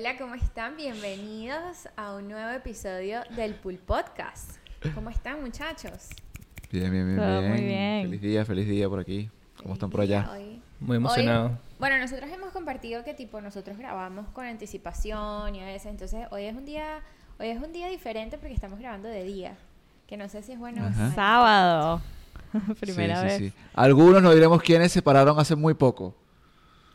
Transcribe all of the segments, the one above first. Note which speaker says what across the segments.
Speaker 1: Hola, ¿cómo están? Bienvenidos a un nuevo episodio del Pool Podcast. ¿Cómo están, muchachos?
Speaker 2: Bien, bien, bien,
Speaker 3: Todo
Speaker 2: bien.
Speaker 3: muy bien.
Speaker 2: Feliz día, feliz día por aquí. ¿Cómo están por
Speaker 1: Feliz
Speaker 2: allá?
Speaker 1: hoy.
Speaker 4: Muy emocionado.
Speaker 1: Hoy- bueno, nosotros hemos compartido que tipo nosotros grabamos con anticipación y a veces, entonces hoy es un día, hoy es un día diferente porque estamos grabando de día, que no sé si es bueno.
Speaker 3: Sábado.
Speaker 2: Sí,
Speaker 3: Primera
Speaker 2: sí,
Speaker 3: vez.
Speaker 2: sí. Algunos nos diremos quiénes se pararon hace muy poco.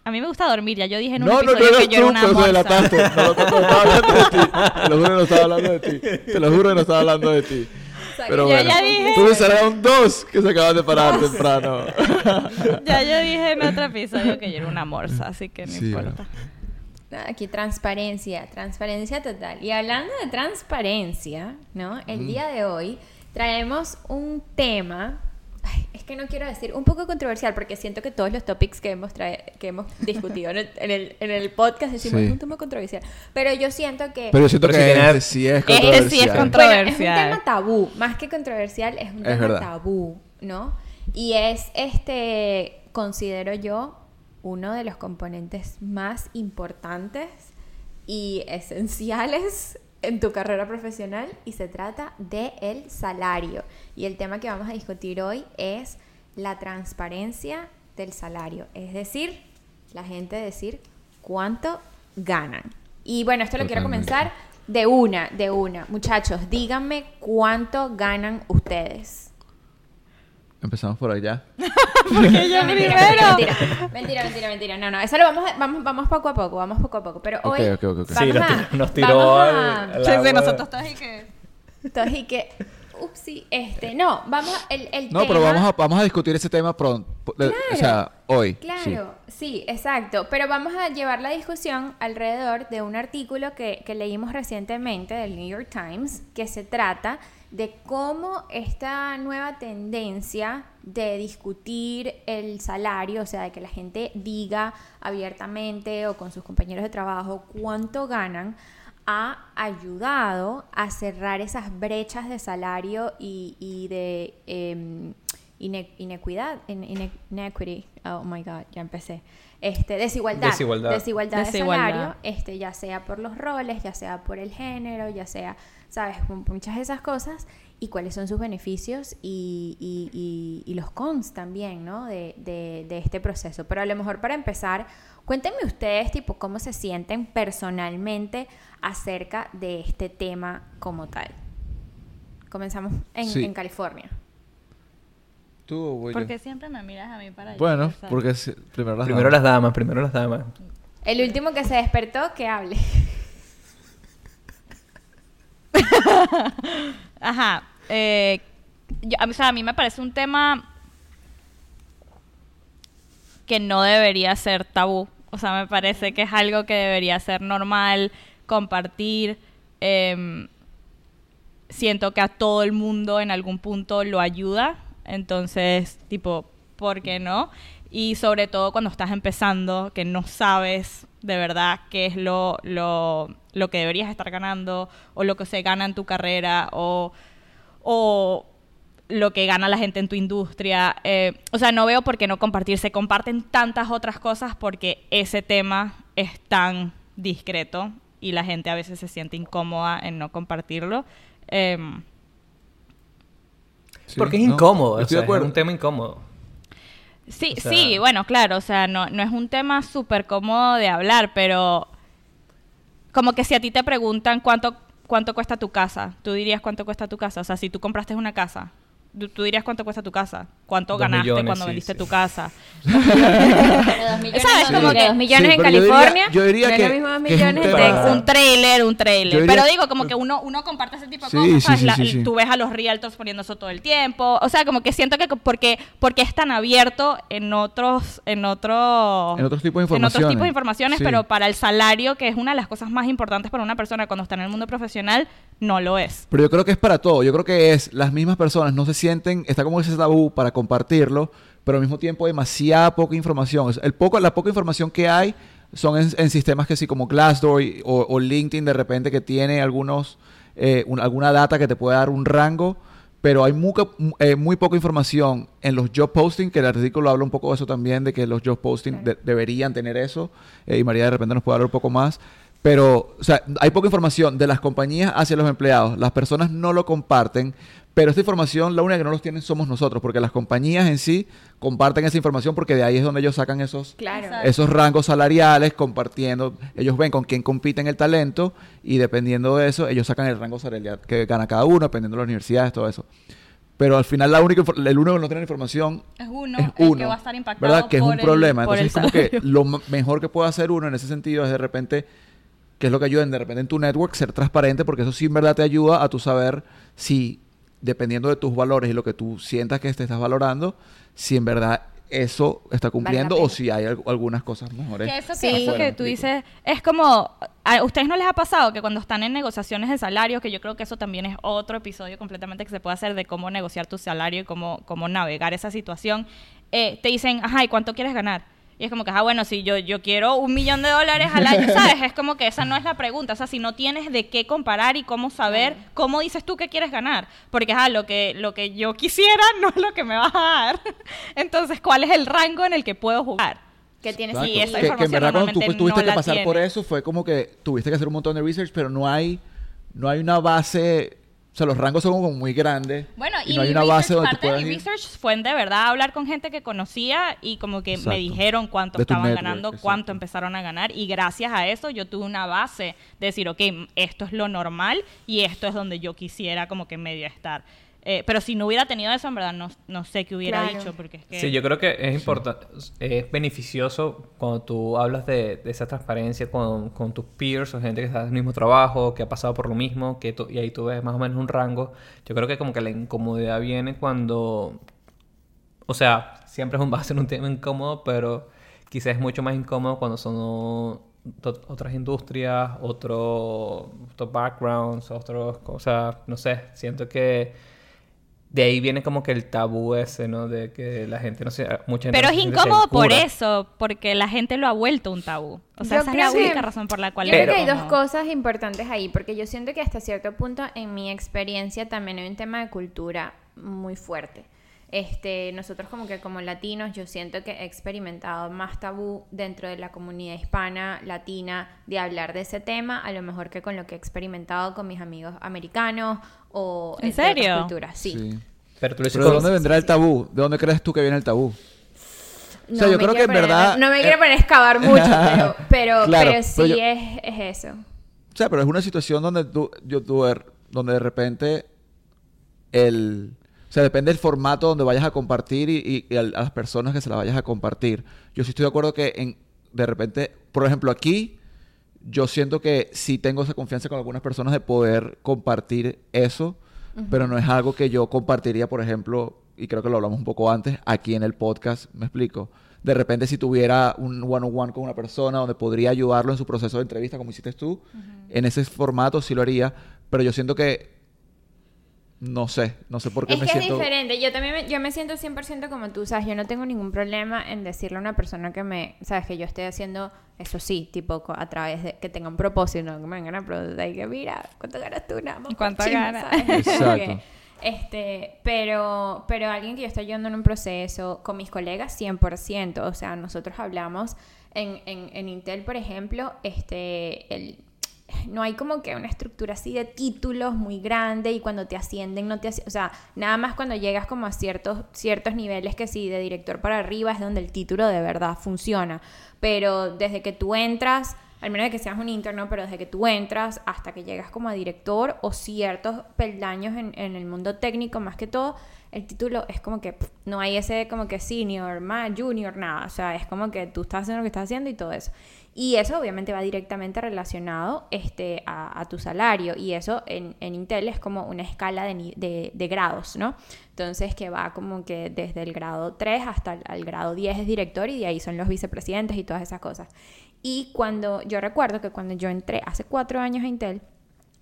Speaker 3: A mí me gusta dormir, ya yo dije en un
Speaker 2: No, no, no
Speaker 3: episodio
Speaker 2: eres
Speaker 3: que yo era una morsa.
Speaker 2: No, no, no, estaba hablando de ti. Te lo juro que no estaba hablando de ti. Te lo juro que no estaba hablando de ti.
Speaker 1: O sea,
Speaker 2: Pero
Speaker 3: Yo
Speaker 2: bueno,
Speaker 3: ya dije.
Speaker 2: tú me salieron dos que se acaban de parar temprano.
Speaker 3: Ya yo dije en otro episodio que yo era una morsa, así que no
Speaker 2: Sí,
Speaker 3: importa.
Speaker 1: Aquí transparencia, transparencia total. Y hablando de transparencia, ¿no? El día de hoy traemos un tema, que no quiero decir, un poco controversial, porque siento que todos los topics que hemos, trae- que hemos discutido en el, en, el, en el podcast decimos
Speaker 2: Sí.
Speaker 1: es un tema controversial. Pero yo siento que...
Speaker 2: Pero yo siento
Speaker 4: Pero
Speaker 2: que
Speaker 4: si tiene-
Speaker 2: este sí es
Speaker 3: Este sí es
Speaker 2: controversial.
Speaker 1: Bueno, es un
Speaker 3: Controversial.
Speaker 1: tema tabú, más que controversial, es un
Speaker 2: Es
Speaker 1: tema
Speaker 2: verdad.
Speaker 1: tabú, ¿no? Y es, este, considero yo, uno de los componentes más importantes y esenciales en tu carrera profesional y se trata de el salario. Y el tema que vamos a discutir hoy es la transparencia del salario, es decir, la gente decir cuánto ganan. Y bueno, esto lo quiero comenzar de una, de una. Muchachos, díganme cuánto ganan ustedes.
Speaker 2: Empezamos por allá.
Speaker 3: Porque yo primero.
Speaker 1: Mentira, mentira, mentira, mentira. No, no, eso lo vamos, a- vamos, vamos poco a poco, vamos poco a poco. Pero
Speaker 2: Ok,
Speaker 1: hoy
Speaker 2: ok, ok,
Speaker 4: Sí, nos
Speaker 1: a-
Speaker 4: tiró- nos tiró
Speaker 1: vamos
Speaker 4: al-
Speaker 1: a-
Speaker 4: al-
Speaker 3: Sí, sí,
Speaker 4: agua.
Speaker 3: nosotros todos y que.
Speaker 1: Entonces, y que, upsi, este, no, vamos, a- el, el
Speaker 2: No,
Speaker 1: tema...
Speaker 2: pero vamos a, vamos a discutir ese tema pronto. O sea, hoy.
Speaker 1: Claro,
Speaker 2: sí.
Speaker 1: sí. exacto. Pero vamos a llevar la discusión alrededor de un artículo que, que leímos recientemente del New York Times, que se trata de cómo esta nueva tendencia de discutir el salario, o sea, de que la gente diga abiertamente o con sus compañeros de trabajo cuánto ganan, ha ayudado a cerrar esas brechas de salario y, y de em, ine- inequidad, in- ine- inequity, oh my god, ya empecé. Este, desigualdad,
Speaker 4: Desigualdad.
Speaker 1: desigualdad de
Speaker 3: Desigualdad.
Speaker 1: salario, este, ya sea por los roles, ya sea por el género, ya sea, sabes, muchas de esas cosas y cuáles son sus beneficios y, y- y- y los cons también, ¿no? De, de- de este proceso. Pero a lo mejor para empezar, cuéntenme ustedes, tipo, cómo se sienten personalmente acerca de este tema como tal. Comenzamos en,
Speaker 2: Sí.
Speaker 1: en California.
Speaker 2: ¿Tú o voy yo?
Speaker 3: ¿Por qué siempre me miras a mí para yo
Speaker 2: Bueno,
Speaker 3: empezar?
Speaker 2: porque si- primero las
Speaker 4: Primero
Speaker 2: damas.
Speaker 4: las damas, primero las damas.
Speaker 1: El último que se despertó, que hable.
Speaker 3: Ajá. Eh, yo- o sea, a mí me parece un tema que no debería ser tabú. O sea, me parece que es algo que debería ser normal, compartir. Em, siento que a todo el mundo en algún punto lo ayuda. Entonces, tipo, ¿por qué no? Y sobre todo cuando estás empezando, que no sabes de verdad qué es lo, lo, lo que deberías estar ganando o lo que se gana en tu carrera o, o lo que gana la gente en tu industria. Eh, o sea, no veo por qué no compartir. Se comparten tantas otras cosas porque ese tema es tan discreto y la gente a veces se siente incómoda en no compartirlo. Em,
Speaker 2: Sí,
Speaker 4: Porque es
Speaker 2: no,
Speaker 4: incómodo, o
Speaker 2: Estoy
Speaker 4: sea,
Speaker 2: de acuerdo.
Speaker 4: es un tema incómodo.
Speaker 3: Sí,
Speaker 4: O sea-
Speaker 3: sí, bueno, claro, o sea, no, no es un tema súper cómodo de hablar, pero como que si a ti te preguntan cuánto, cuánto cuesta tu casa, tú dirías cuánto cuesta tu casa. O sea, si tú compraste una casa, tú, tú dirías cuánto cuesta tu casa, cuánto
Speaker 4: Dos
Speaker 3: ganaste
Speaker 4: millones,
Speaker 3: cuando
Speaker 4: sí,
Speaker 3: vendiste
Speaker 4: sí.
Speaker 3: tu casa.
Speaker 1: millones,
Speaker 3: ¿Sabes? Como que-
Speaker 1: dos millones
Speaker 2: Sí,
Speaker 1: en
Speaker 2: pero yo diría-
Speaker 1: California.
Speaker 2: yo diría que-
Speaker 1: lo mismo dos
Speaker 2: que es un
Speaker 1: millones
Speaker 2: tema-
Speaker 1: de-
Speaker 4: Para-
Speaker 3: Un trailer, un trailer.
Speaker 2: Diría
Speaker 3: Pero digo, como
Speaker 2: que-
Speaker 3: uno, uno comparte ese tipo de
Speaker 2: Sí,
Speaker 3: cosas.
Speaker 2: sí,
Speaker 3: ¿sabes?
Speaker 2: sí,
Speaker 3: La-
Speaker 2: sí, sí.
Speaker 3: Tú ves a los realtors poniendo eso todo el tiempo. O sea, como que siento que porque, porque es tan abierto en otros, en otros,
Speaker 2: En otros tipos de
Speaker 3: en otros tipos de
Speaker 2: informaciones.
Speaker 3: informaciones,
Speaker 2: Sí.
Speaker 3: pero para el salario, que es una de las cosas más importantes para una persona cuando está en el mundo profesional, no lo es.
Speaker 2: Pero yo creo que es para todo. Yo creo que es las mismas personas no se sienten, está como ese tabú para compartirlo, pero al mismo tiempo hay demasiada poca información. El poco, la poca información que hay son en, en sistemas que sí como Glassdoor y- o, o LinkedIn de repente que tiene algunos eh, un- alguna data que te puede dar un rango, pero hay muy, muy poca información en los job posting, que el artículo habla un poco de eso también, de que los job posting de- deberían tener eso, eh, y María de repente nos puede hablar un poco más. Pero, o sea, hay poca información de las compañías hacia los empleados. Las personas no lo comparten, pero esta información, la única que no los tienen somos nosotros, porque las compañías en sí comparten esa información porque de ahí es donde ellos sacan esos,
Speaker 1: Claro.
Speaker 3: Exacto.
Speaker 2: esos rangos salariales compartiendo. Ellos ven con quién compiten el talento y dependiendo de eso, ellos sacan el rango salarial que gana cada uno, dependiendo de las universidades, todo eso. Pero al final la única, el único que no tiene información
Speaker 3: Es uno,
Speaker 2: es
Speaker 3: el
Speaker 2: uno,
Speaker 3: que va a estar impactado
Speaker 2: ¿verdad? Que es un
Speaker 3: el-
Speaker 2: problema. Entonces, como que lo mejor que puede hacer uno en ese sentido es de repente, que es lo que ayuda de repente en tu network, ser transparente, porque eso sí en verdad te ayuda a tu saber si, dependiendo de tus valores y lo que tú sientas que te estás valorando, si en verdad eso está cumpliendo o si hay al- algunas cosas mejores.
Speaker 3: Que eso que,
Speaker 1: Sí.
Speaker 3: eso que
Speaker 2: ¿me
Speaker 3: tú dices es como, ¿a ustedes no les ha pasado que cuando están en negociaciones de salario, que yo creo que eso también es otro episodio completamente que se puede hacer de cómo negociar tu salario y cómo, cómo navegar esa situación, eh, te dicen, ajá, ¿y cuánto quieres ganar? Y es como que, ah, bueno, si yo, yo quiero un millón de dólares al año, ¿sabes? Es como que esa no es la pregunta. O sea, si no tienes de qué comparar y cómo saber, ¿cómo dices tú que quieres ganar? Porque, ah, lo que, lo que yo quisiera no es lo que me vas a dar. Entonces, ¿cuál es el rango en el que puedo jugar?
Speaker 1: Que tienes
Speaker 2: Exacto.
Speaker 3: Sí, esa
Speaker 2: que, que en verdad cuando tú tuviste
Speaker 3: no
Speaker 2: que pasar por eso fue como que tuviste que hacer un montón de research, pero no hay, no hay una base, o sea, los rangos son como muy grandes.
Speaker 3: Bueno, y,
Speaker 2: no hay
Speaker 3: mi
Speaker 2: una
Speaker 3: research,
Speaker 2: base donde tú
Speaker 3: parte de mi
Speaker 2: ir.
Speaker 3: research fue de verdad hablar con gente que conocía y como que
Speaker 2: Exacto.
Speaker 3: me dijeron cuánto
Speaker 2: De
Speaker 3: estaban
Speaker 2: network,
Speaker 3: ganando,
Speaker 2: exacto.
Speaker 3: cuánto empezaron a ganar y gracias a eso yo tuve una base de decir, ok, esto es lo normal y esto es donde yo quisiera como que medio estar. Eh, pero si no hubiera tenido eso, en verdad no, no sé qué hubiera
Speaker 1: Claro.
Speaker 3: dicho porque es que...
Speaker 4: Sí, yo creo que es importante, es beneficioso cuando tú hablas de, de esa transparencia con, con tus peers o gente que está en el mismo trabajo, que ha pasado por lo mismo, que y ahí tú ves más o menos un rango. Yo creo que como que la incomodidad viene cuando, o sea, siempre es un, va a ser un tema incómodo, pero quizás es mucho más incómodo cuando son to- otras industrias, otro- otros backgrounds, otras cosas, no sé, siento que de ahí viene como que el tabú ese, ¿no? De que la gente no se... Mucha gente
Speaker 3: Pero
Speaker 4: no
Speaker 3: es incómodo por eso, porque la gente lo ha vuelto un tabú. O sea,
Speaker 1: Yo
Speaker 3: esa es la
Speaker 1: que-
Speaker 3: única razón por la cual...
Speaker 1: Yo creo que hay dos cosas importantes ahí, porque yo siento que hasta cierto punto, en mi experiencia, también hay un tema de cultura muy fuerte. Este, nosotros como que como latinos, yo siento que he experimentado más tabú dentro de la comunidad hispana, latina, de hablar de ese tema, a lo mejor que con lo que he experimentado con mis amigos americanos o
Speaker 3: ¿En
Speaker 1: otras
Speaker 3: serio?
Speaker 1: culturas. Sí.
Speaker 2: Sí.
Speaker 4: Pero tú lo dices
Speaker 2: Pero ¿de
Speaker 4: con-
Speaker 2: dónde vendrá el tabú? ¿De dónde crees tú que viene el tabú?
Speaker 1: No
Speaker 2: O sea, yo
Speaker 1: me
Speaker 2: creo que
Speaker 1: quiero
Speaker 2: en
Speaker 1: poner-
Speaker 2: verdad-
Speaker 1: No me
Speaker 2: eh,
Speaker 1: quiero poner a excavar mucho, pero, pero,
Speaker 2: Claro,
Speaker 1: pero sí
Speaker 2: pero yo-
Speaker 1: es, es eso.
Speaker 2: O sea, pero es una situación donde tú, yo, tú er- donde de repente el, o sea, depende del formato donde vayas a compartir y, y- y al- a las personas que se las vayas a compartir. Yo sí estoy de acuerdo que en, de repente, por ejemplo, aquí, yo siento que sí tengo esa confianza con algunas personas de poder compartir eso, pero no es algo que yo compartiría, por ejemplo, y creo que lo hablamos un poco antes, aquí en el podcast, me explico. De repente, si tuviera un one-on-one con una persona donde podría ayudarlo en su proceso de entrevista, como hiciste tú, en ese formato sí lo haría, pero yo siento que, no sé, no sé por qué
Speaker 1: Es
Speaker 2: me
Speaker 1: que
Speaker 2: siento...
Speaker 1: es diferente. Yo también me, yo me siento 100% como tú, ¿sabes? Yo no tengo ningún problema en decirle a una persona que me, ¿sabes? Que yo esté haciendo eso sí, tipo a través de que tenga un propósito, no que me vengan a preguntar y que mira, ¿cuánto ganas tú? Nada más por
Speaker 3: ¿Cuánto ganas?
Speaker 2: Exacto.
Speaker 1: Este, pero, pero alguien que yo estoy yendo en un proceso con mis colegas 100%, o sea, nosotros hablamos en, en, en Intel, por ejemplo, este, el, no hay como que una estructura así de títulos muy grande y cuando te ascienden no te ascienden, o sea, nada más cuando llegas como a ciertos, ciertos niveles que sí, de director para arriba es donde el título de verdad funciona, pero desde que tú entras, al menos de que seas un interno, pero desde que tú entras hasta que llegas como a director o ciertos peldaños en, en el mundo técnico más que todo, el título es como que pff, no hay ese como que senior, más junior, nada, o sea, es como que tú estás haciendo lo que estás haciendo y todo eso. Y eso obviamente va directamente relacionado este, a, tu salario. Y eso en, Intel es como una escala de, de, grados, ¿no? Entonces que va como que desde el grado 3 hasta el, grado 10 es director y de ahí son los vicepresidentes y todas esas cosas. Y cuando yo recuerdo que cuando yo entré hace cuatro años a Intel,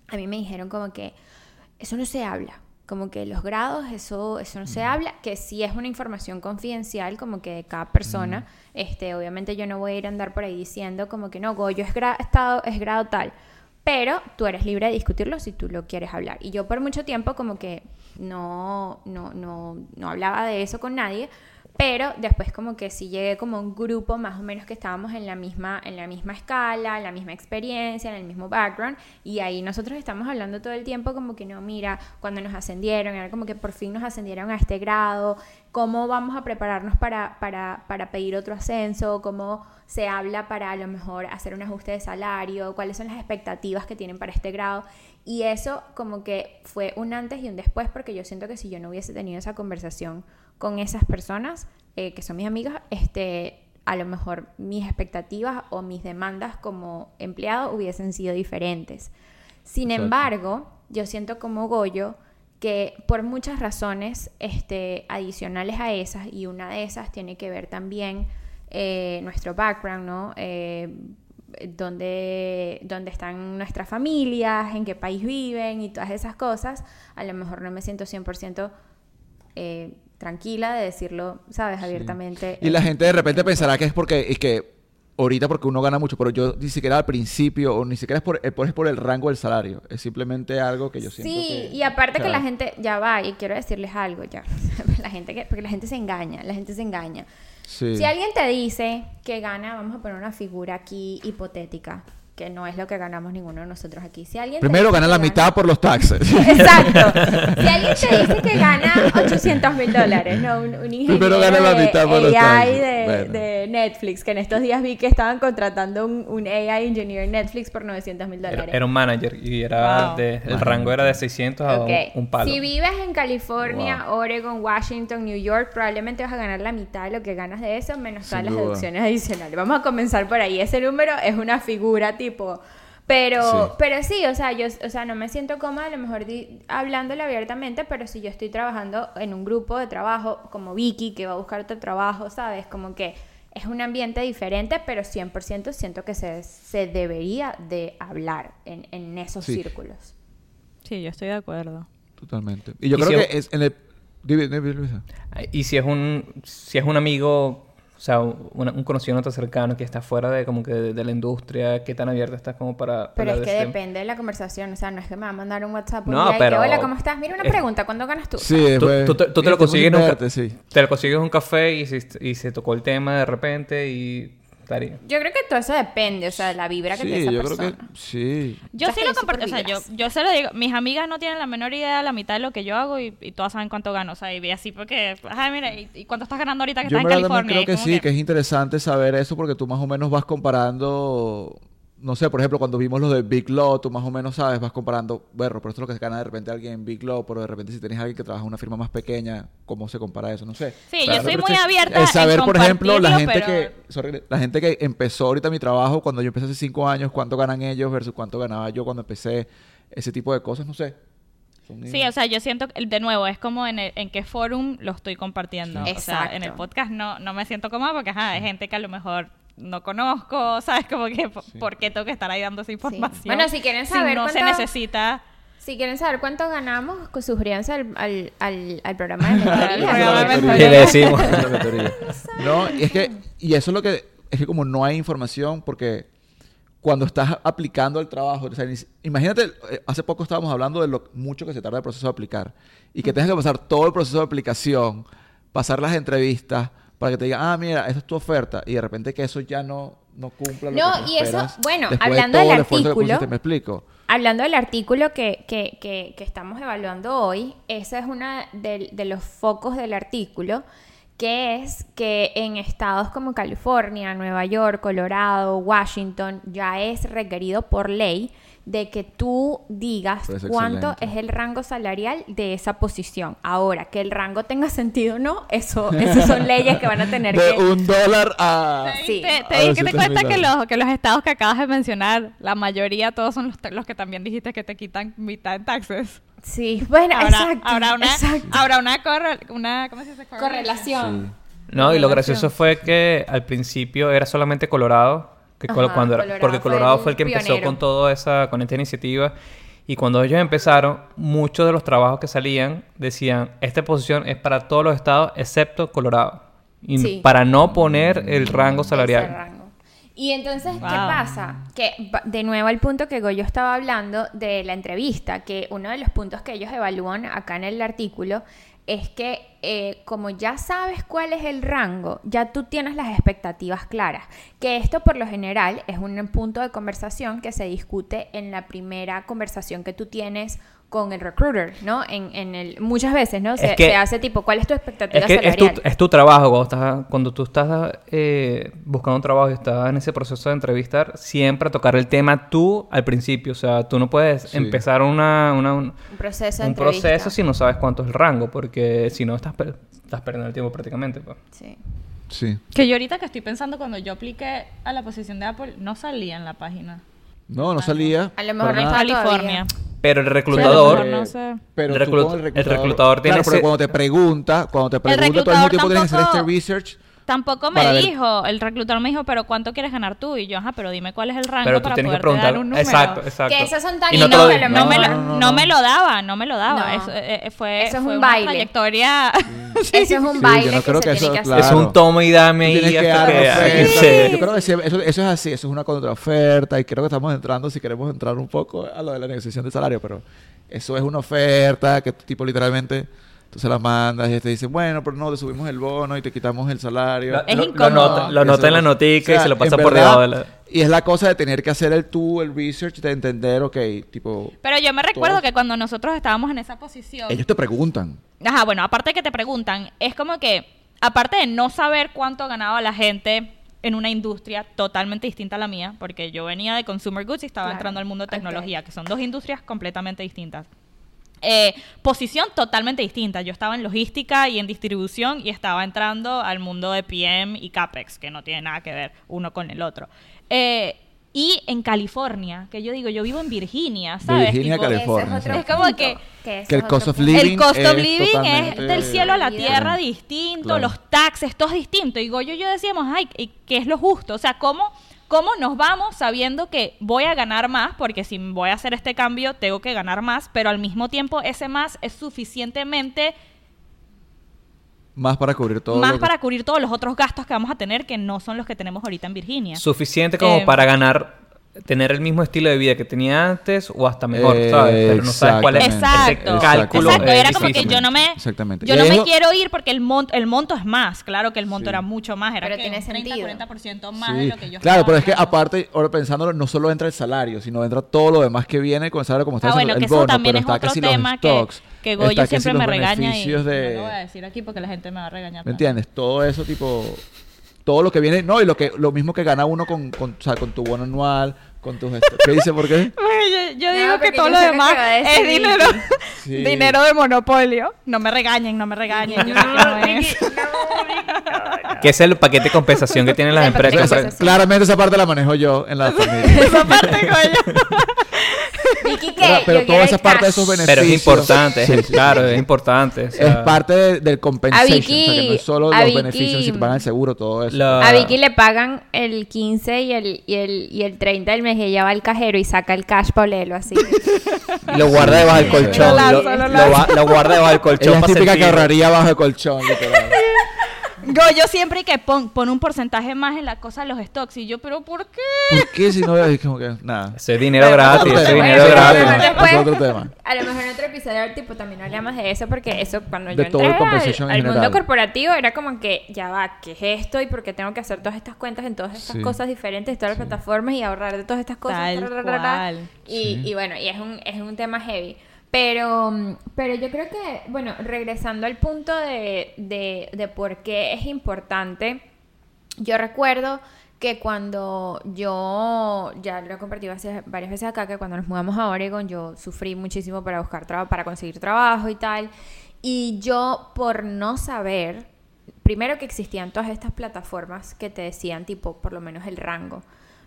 Speaker 1: a mí me dijeron como que eso no se habla. Como que los grados, eso, eso no se habla, que sí es una información confidencial, como que de cada persona. Este, obviamente yo no voy a ir a andar por ahí diciendo como que no, Goyo es, gra- estado, es grado tal. Pero tú eres libre de discutirlo si tú lo quieres hablar. Y yo por mucho tiempo como que no, no, no, no hablaba de eso con nadie. Pero después como que sí llegué como un grupo más o menos que estábamos en la misma, en la misma escala, en la misma experiencia, en el mismo background. Y ahí nosotros estamos hablando todo el tiempo como que no, mira, cuando nos ascendieron, era como que por fin nos ascendieron a este grado, cómo vamos a prepararnos para, para, para pedir otro ascenso, cómo se habla para a lo mejor hacer un ajuste de salario, cuáles son las expectativas que tienen para este grado. Y eso como que fue un antes y un después porque yo siento que si yo no hubiese tenido esa conversación con esas personas eh, que son mis amigas, este, a lo mejor mis expectativas o mis demandas como empleado hubiesen sido diferentes. Sin embargo, yo siento como Goyo que por muchas razones este, adicionales a esas, y una de esas tiene que ver también eh, nuestro background, ¿no? Eh, dónde, dónde están nuestras familias, en qué país viven y todas esas cosas, a lo mejor no me siento 100% eh, tranquila de decirlo, ¿sabes? Abiertamente.
Speaker 2: Y la gente de repente pensará que es porque, es que ahorita porque uno gana mucho, pero yo ni siquiera al principio, o ni siquiera es por, es por, es por el rango del salario, es simplemente algo que yo siento
Speaker 1: Sí,
Speaker 2: que-
Speaker 1: y aparte que la gente, ya va, y quiero decirles algo, ya, la gente que, porque la gente se engaña, la gente se engaña.
Speaker 2: Sí.
Speaker 1: Si alguien te dice que gana, vamos a poner una figura aquí hipotética, que no es lo que ganamos ninguno de nosotros aquí. Si alguien
Speaker 2: Primero gana la mitad por los taxes.
Speaker 1: Exacto. Si alguien te dice que gana 800 mil dólares, ¿no? Un, un ingeniero
Speaker 2: Primero gana la
Speaker 1: de
Speaker 2: mitad por los
Speaker 1: AI
Speaker 2: taxes.
Speaker 1: de,
Speaker 2: Bueno.
Speaker 1: de Netflix, que en estos días vi que estaban contratando un, un AI engineer en Netflix por 900 mil dólares.
Speaker 4: era un manager y era
Speaker 3: Wow.
Speaker 4: de, el rango era de 600 a un- palo.
Speaker 1: Si vives en California,
Speaker 2: Wow.
Speaker 1: Oregon, Washington, New York, probablemente vas a ganar la mitad de lo que ganas de eso, menos todas
Speaker 2: Sin
Speaker 1: las
Speaker 2: duda.
Speaker 1: deducciones adicionales. Vamos a comenzar por ahí. Ese número es una figura tipo. Pero
Speaker 2: Sí.
Speaker 1: pero sí, o sea, yo o sea, no me siento cómoda a lo mejor di- hablándole abiertamente, pero si yo estoy trabajando en un grupo de trabajo como Vicky, que va a buscar otro trabajo, ¿sabes? Como que es un ambiente diferente, pero 100% siento que se, se debería de hablar en, en esos
Speaker 2: Sí.
Speaker 1: círculos.
Speaker 3: Sí, yo estoy de acuerdo.
Speaker 2: Totalmente. Y yo
Speaker 4: Y
Speaker 2: creo
Speaker 4: si-
Speaker 2: que es en el... Dime, dime, Luisa.
Speaker 4: Y si es un si es un amigo, o sea, un, un conocido no tan cercano que está fuera de como que de, de la industria, ¿qué tan abierta estás como para
Speaker 1: Pero es que depende de la conversación, o sea, no es que me va a mandar un WhatsApp un
Speaker 4: No,
Speaker 1: día
Speaker 4: pero-
Speaker 1: que, hola, ¿cómo estás? Mira una
Speaker 4: es-
Speaker 1: pregunta, ¿cuándo ganas tú?
Speaker 2: Sí,
Speaker 4: Tú,
Speaker 2: pues,
Speaker 4: tú te, tú te
Speaker 2: mira,
Speaker 4: lo consigues en un
Speaker 2: sí.
Speaker 4: te lo consigues en un café y se, y se tocó el tema de repente y estaría.
Speaker 1: Yo creo que todo eso depende, o sea, de la vibra que
Speaker 2: Sí,
Speaker 1: tiene esa
Speaker 2: yo
Speaker 1: persona.
Speaker 2: creo que sí.
Speaker 3: Yo sí
Speaker 1: que
Speaker 3: lo comparto, o sea, yo, yo se lo digo, mis amigas no tienen la menor idea de la mitad de lo que yo hago y, y todas saben cuánto gano, o sea, y vi así porque, ay, mira, ¿y, y cuánto estás ganando ahorita que
Speaker 2: Yo
Speaker 3: estás
Speaker 2: en
Speaker 3: California?
Speaker 2: creo
Speaker 3: Y
Speaker 2: que sí, que es interesante saber eso porque tú más o menos vas comparando, no sé, por ejemplo, cuando vimos los de Big Law, tú más o menos sabes, vas comparando, bueno, pero esto es lo que gana de repente alguien en Big Law, pero de repente si tienes alguien que trabaja en una firma más pequeña, ¿cómo se compara eso? No sé.
Speaker 3: Sí, yo soy muy abierta
Speaker 2: es saber,
Speaker 3: en
Speaker 2: por ejemplo, la gente que, sorry, la gente que empezó ahorita mi trabajo, cuando yo empecé hace cinco años, cuánto ganan ellos versus cuánto ganaba yo cuando empecé, ese tipo de cosas, no sé.
Speaker 3: Sí, o sea, yo siento que, de nuevo, es como en, el- en qué forum lo estoy compartiendo.
Speaker 1: Sí.
Speaker 3: O sea, en el podcast no, no me siento cómoda porque, ajá, hay gente que a lo mejor no conozco, ¿sabes? Como que, po- ¿por qué tengo que estar ahí dando esa información?
Speaker 1: Bueno, si quieren saber
Speaker 3: no se
Speaker 1: cuánto-
Speaker 3: necesita...
Speaker 1: Si quieren saber cuánto ganamos, pues suscríbanse al, al, al, al programa de mentoría.
Speaker 4: Y le decimos.
Speaker 2: No, y es que, y eso es lo que, es que como no hay información, porque cuando estás aplicando el trabajo, o sea, ni si- imagínate, eh, hace poco estábamos hablando de lo mucho que se tarda el proceso de aplicar, y que tengas que pasar todo el proceso de aplicación, pasar las entrevistas, para que te digan, ah, mira, esa es tu oferta, y de repente que eso ya no, no cumpla lo
Speaker 1: No,
Speaker 2: que
Speaker 1: y eso, bueno,
Speaker 2: de
Speaker 1: hablando del artículo,
Speaker 2: pusiste, ¿me explico?
Speaker 1: Hablando del artículo que, que, que, que estamos evaluando hoy, ese es uno de, de los focos del artículo, que es que en estados como California, Nueva York, Colorado, Washington, ya es requerido por ley de que tú digas
Speaker 2: Pues
Speaker 1: cuánto
Speaker 2: excelente.
Speaker 1: es el rango salarial de esa posición. Ahora, que el rango tenga sentido o no, eso, esas son leyes que van a tener
Speaker 2: De
Speaker 1: que...
Speaker 2: un dólar a...
Speaker 1: Sí.
Speaker 3: Te, te
Speaker 2: A
Speaker 3: di que
Speaker 2: 200
Speaker 3: te cuenta que los, que los estados que acabas de mencionar, la mayoría todos son los, los que también dijiste que te quitan mitad en taxes.
Speaker 1: Sí, bueno,
Speaker 3: Habrá,
Speaker 1: exacto.
Speaker 3: habrá una,
Speaker 1: exacto.
Speaker 3: habrá una, corre- una ¿cómo se dice?
Speaker 1: Correlación.
Speaker 4: No, y lo
Speaker 3: Correlación.
Speaker 4: gracioso fue que al principio era solamente Colorado, que
Speaker 1: Ajá,
Speaker 4: cuando era-
Speaker 1: Colorado
Speaker 4: porque
Speaker 1: fue
Speaker 4: Colorado
Speaker 1: el
Speaker 4: fue el que empezó con toda esa, con esta iniciativa. Y cuando ellos empezaron, muchos de los trabajos que salían decían, esta posición es para todos los estados excepto Colorado. Y
Speaker 1: Sí.
Speaker 4: para no poner el rango
Speaker 1: Ese
Speaker 4: salarial.
Speaker 1: rango. Y entonces, ¿qué
Speaker 3: Wow.
Speaker 1: pasa? Que de nuevo al punto que Goyo estaba hablando de la entrevista, que uno de los puntos que ellos evalúan acá en el artículo es que eh, como ya sabes cuál es el rango, ya tú tienes las expectativas claras. Que esto por lo general es un punto de conversación que se discute en la primera conversación que tú tienes con el recruiter, ¿no? En, en el, muchas veces, ¿no? Se,
Speaker 4: Es que-
Speaker 1: se hace tipo, ¿cuál es tu expectativa
Speaker 4: Es que es tu, es tu trabajo. Cuando, estás, cuando tú estás eh, buscando un trabajo y estás en ese proceso de entrevistar, siempre tocar el tema tú al principio. O sea, tú no puedes
Speaker 2: Sí.
Speaker 4: empezar una, una- un,
Speaker 1: un proceso de
Speaker 4: un proceso si no sabes cuánto es el rango, porque si no estás, per- estás perdiendo el tiempo prácticamente. pues.
Speaker 1: Sí.
Speaker 2: Sí.
Speaker 3: Que yo ahorita que estoy pensando cuando yo apliqué a la posición de Apple, no salía en la página.
Speaker 2: No, no salía.
Speaker 1: A lo mejor no
Speaker 3: California.
Speaker 4: Pero el reclutador...
Speaker 3: mejor no sé.
Speaker 2: Pero
Speaker 4: El reclut-
Speaker 2: con
Speaker 4: el reclutador tiene
Speaker 2: Claro, pero
Speaker 4: ese-
Speaker 2: cuando te pregunta, cuando te pregunta, mismo
Speaker 3: reclutador
Speaker 2: tiempo tienes que hacer este research.
Speaker 3: Tampoco me
Speaker 2: Para ver-
Speaker 3: dijo, el reclutador me dijo, pero ¿cuánto quieres ganar tú? Y yo, ajá, pero dime cuál es el rango
Speaker 4: Pero tú
Speaker 3: para
Speaker 4: tienes que
Speaker 3: poderte dar
Speaker 4: preguntar...
Speaker 3: un número.
Speaker 4: Exacto, exacto.
Speaker 1: Que esos son tan
Speaker 4: Y no lo
Speaker 1: que
Speaker 3: me lo,
Speaker 2: no,
Speaker 3: no,
Speaker 2: no, no.
Speaker 3: me lo daba, no me lo daba.
Speaker 1: No.
Speaker 3: Eso, eh, eh, fue,
Speaker 1: Eso es
Speaker 3: fue
Speaker 1: un
Speaker 3: una
Speaker 1: baile.
Speaker 3: trayectoria.
Speaker 1: Eso es un
Speaker 2: Sí,
Speaker 1: baile
Speaker 2: yo no
Speaker 1: que
Speaker 2: creo
Speaker 1: se
Speaker 2: que
Speaker 1: tiene
Speaker 2: eso,
Speaker 1: que hacer.
Speaker 4: Es un tomo y dame
Speaker 2: tienes que
Speaker 4: que-.
Speaker 3: Sí.
Speaker 2: Yo creo que sí, eso, eso es así, eso es una contraoferta y creo que estamos entrando, si queremos entrar un poco a lo de la negociación de salario, pero eso es una oferta que tipo literalmente tú se la mandas y te dicen, bueno, pero no, te subimos el bono y te quitamos el salario.
Speaker 4: Lo,
Speaker 3: Es
Speaker 4: lo- lo
Speaker 3: incómodo.
Speaker 4: nota, lo nota en la notica
Speaker 2: o
Speaker 4: y se lo pasa por
Speaker 2: verdad,
Speaker 4: debajo de la...
Speaker 2: Y es la cosa de tener que hacer el tú, el research, de entender, ok, tipo,
Speaker 3: Pero yo me recuerdo que cuando nosotros estábamos en esa posición.
Speaker 2: ellos te preguntan.
Speaker 3: Ajá, bueno, aparte de que te preguntan, es como que, aparte de no saber cuánto ganaba la gente en una industria totalmente distinta a la mía, porque yo venía de consumer goods y estaba
Speaker 1: Claro.
Speaker 3: entrando al mundo de tecnología, que son dos industrias completamente distintas. Eh, posición totalmente distinta. Yo estaba en logística y en distribución y estaba entrando al mundo de PM y CAPEX, que no tiene nada que ver uno con el otro. Eh, y en California, que yo digo, yo vivo en Virginia, ¿sabes?
Speaker 2: Virginia,
Speaker 3: Tipo,
Speaker 2: California,
Speaker 1: es, otro
Speaker 3: Es como que-
Speaker 2: el cost of living
Speaker 3: el cost of
Speaker 2: es
Speaker 3: living es del cielo a la tierra distinto,
Speaker 2: Claro.
Speaker 3: los taxes, todo es distinto. Y Goyo y yo decíamos, ay, ¿y ¿qué es lo justo? O sea, ¿cómo, ¿cómo nos vamos sabiendo que voy a ganar más? Porque si voy a hacer este cambio, tengo que ganar más, pero al mismo tiempo ese más es suficientemente
Speaker 2: Más para cubrir todo.
Speaker 3: más
Speaker 2: lo que-
Speaker 3: para cubrir todos los otros gastos que vamos a tener que no son los que tenemos ahorita en Virginia.
Speaker 4: Suficiente como
Speaker 3: Eh,
Speaker 4: para ganar, tener el mismo estilo de vida que tenía antes o hasta mejor,
Speaker 2: Eh,
Speaker 4: ¿sabes? Pero no sabes cuál es
Speaker 3: Exactamente.
Speaker 4: ese cálculo.
Speaker 3: Exacto, era como que yo no me,
Speaker 2: Exactamente.
Speaker 3: yo no me quiero ir porque el monto, el monto es más. Claro que el monto
Speaker 2: Sí.
Speaker 3: era mucho más, era
Speaker 1: Pero
Speaker 3: que
Speaker 1: tiene
Speaker 3: un 30,
Speaker 1: sentido.
Speaker 3: 40% más
Speaker 2: Sí,
Speaker 3: de lo que yo
Speaker 2: claro, pero es que aparte, ahora pensándolo, no solo entra el salario, sino entra todo lo demás que viene con el salario, como está
Speaker 3: Ah,
Speaker 2: diciendo,
Speaker 3: bueno, que
Speaker 2: el
Speaker 3: eso
Speaker 2: bono,
Speaker 3: también
Speaker 2: pero
Speaker 3: es
Speaker 2: está
Speaker 3: otro
Speaker 2: que
Speaker 3: tema que,
Speaker 2: stocks,
Speaker 3: que Goyo
Speaker 2: que si
Speaker 3: siempre me regaña y
Speaker 2: de-
Speaker 3: no lo voy a decir aquí porque la gente me va a regañar.
Speaker 2: ¿Me entiendes? Todo eso, tipo, todo lo que viene, no, y lo que lo mismo que gana uno con, con, o sea, con tu bono anual, con tus... esto- ¿Qué dice? ¿Por qué?
Speaker 3: Yo, yo
Speaker 1: No,
Speaker 3: digo que todo lo demás es dinero,
Speaker 2: Sí.
Speaker 3: dinero de monopolio. No me regañen, no me regañen. Yo sé que no es.
Speaker 4: Que es el paquete de compensación que tienen las empresas.
Speaker 2: claramente esa parte la manejo yo en la familia.
Speaker 3: Esa parte, Goyo.
Speaker 1: Vicky, ¿qué?
Speaker 2: pero
Speaker 1: Yo
Speaker 2: toda esa parte de esos beneficios...
Speaker 4: Pero es importante,
Speaker 2: Sí,
Speaker 4: es-
Speaker 2: sí,
Speaker 4: claro,
Speaker 2: sí,
Speaker 4: es importante. o sea,
Speaker 2: Es parte de- del compensation, o sea, que no
Speaker 1: Vicky-
Speaker 2: es solo
Speaker 1: a
Speaker 2: los beneficios,
Speaker 1: Vicky-
Speaker 2: si te pagan el seguro, todo eso.
Speaker 4: La-
Speaker 1: A Vicky le pagan el 15 y el, y el, y el 30 del mes y ella va al cajero y saca el cash para olerlo así.
Speaker 4: Y lo guarda debajo del colchón.
Speaker 3: Lo
Speaker 4: lo,
Speaker 3: lo
Speaker 4: lo va- lo guarda debajo del colchón.
Speaker 2: Es
Speaker 4: pa'
Speaker 2: típica que
Speaker 4: sentir.
Speaker 2: ahorraría bajo el colchón, literal.
Speaker 3: Goyo siempre que pon, pon un porcentaje más en la cosa de los stocks. Y yo, ¿pero por qué?
Speaker 2: ¿Por qué si no es como que nada?
Speaker 4: Ese es dinero gratis, ese dinero gratis.
Speaker 2: es otro tema.
Speaker 1: A lo mejor en otro episodio tipo también hablamos de eso porque eso cuando yo
Speaker 2: De todo el
Speaker 1: entré al,
Speaker 2: compensation en
Speaker 1: al mundo corporativo era como que ya va, ¿qué es esto? Y por qué tengo que hacer todas estas cuentas en todas estas
Speaker 2: Sí.
Speaker 1: cosas diferentes, todas las plataformas y ahorrar de todas estas cosas.
Speaker 3: Tal cual.
Speaker 1: Y,
Speaker 2: Sí.
Speaker 1: y bueno, y es un, es un tema heavy. Pero, pero yo creo que, bueno, regresando al punto de, de, de por qué es importante, yo recuerdo que cuando yo, ya lo he compartido varias veces acá, que cuando nos mudamos a Oregon yo sufrí muchísimo para buscar trabajo, para conseguir trabajo y tal. Y yo por no saber, primero que existían todas estas plataformas que te decían tipo, por lo menos el rango.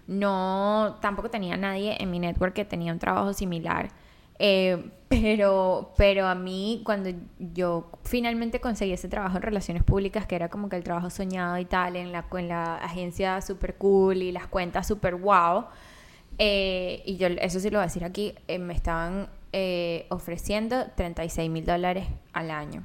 Speaker 1: No, tampoco tenía nadie en mi network que tenía un trabajo similar. Eh, pero, pero a mí, cuando yo finalmente conseguí ese trabajo en relaciones públicas, que era como que el trabajo soñado y tal, en la, en la agencia super cool y las cuentas super wow, eh, y yo eso sí lo voy a decir aquí, eh, me estaban eh, ofreciendo 36 mil dólares al año.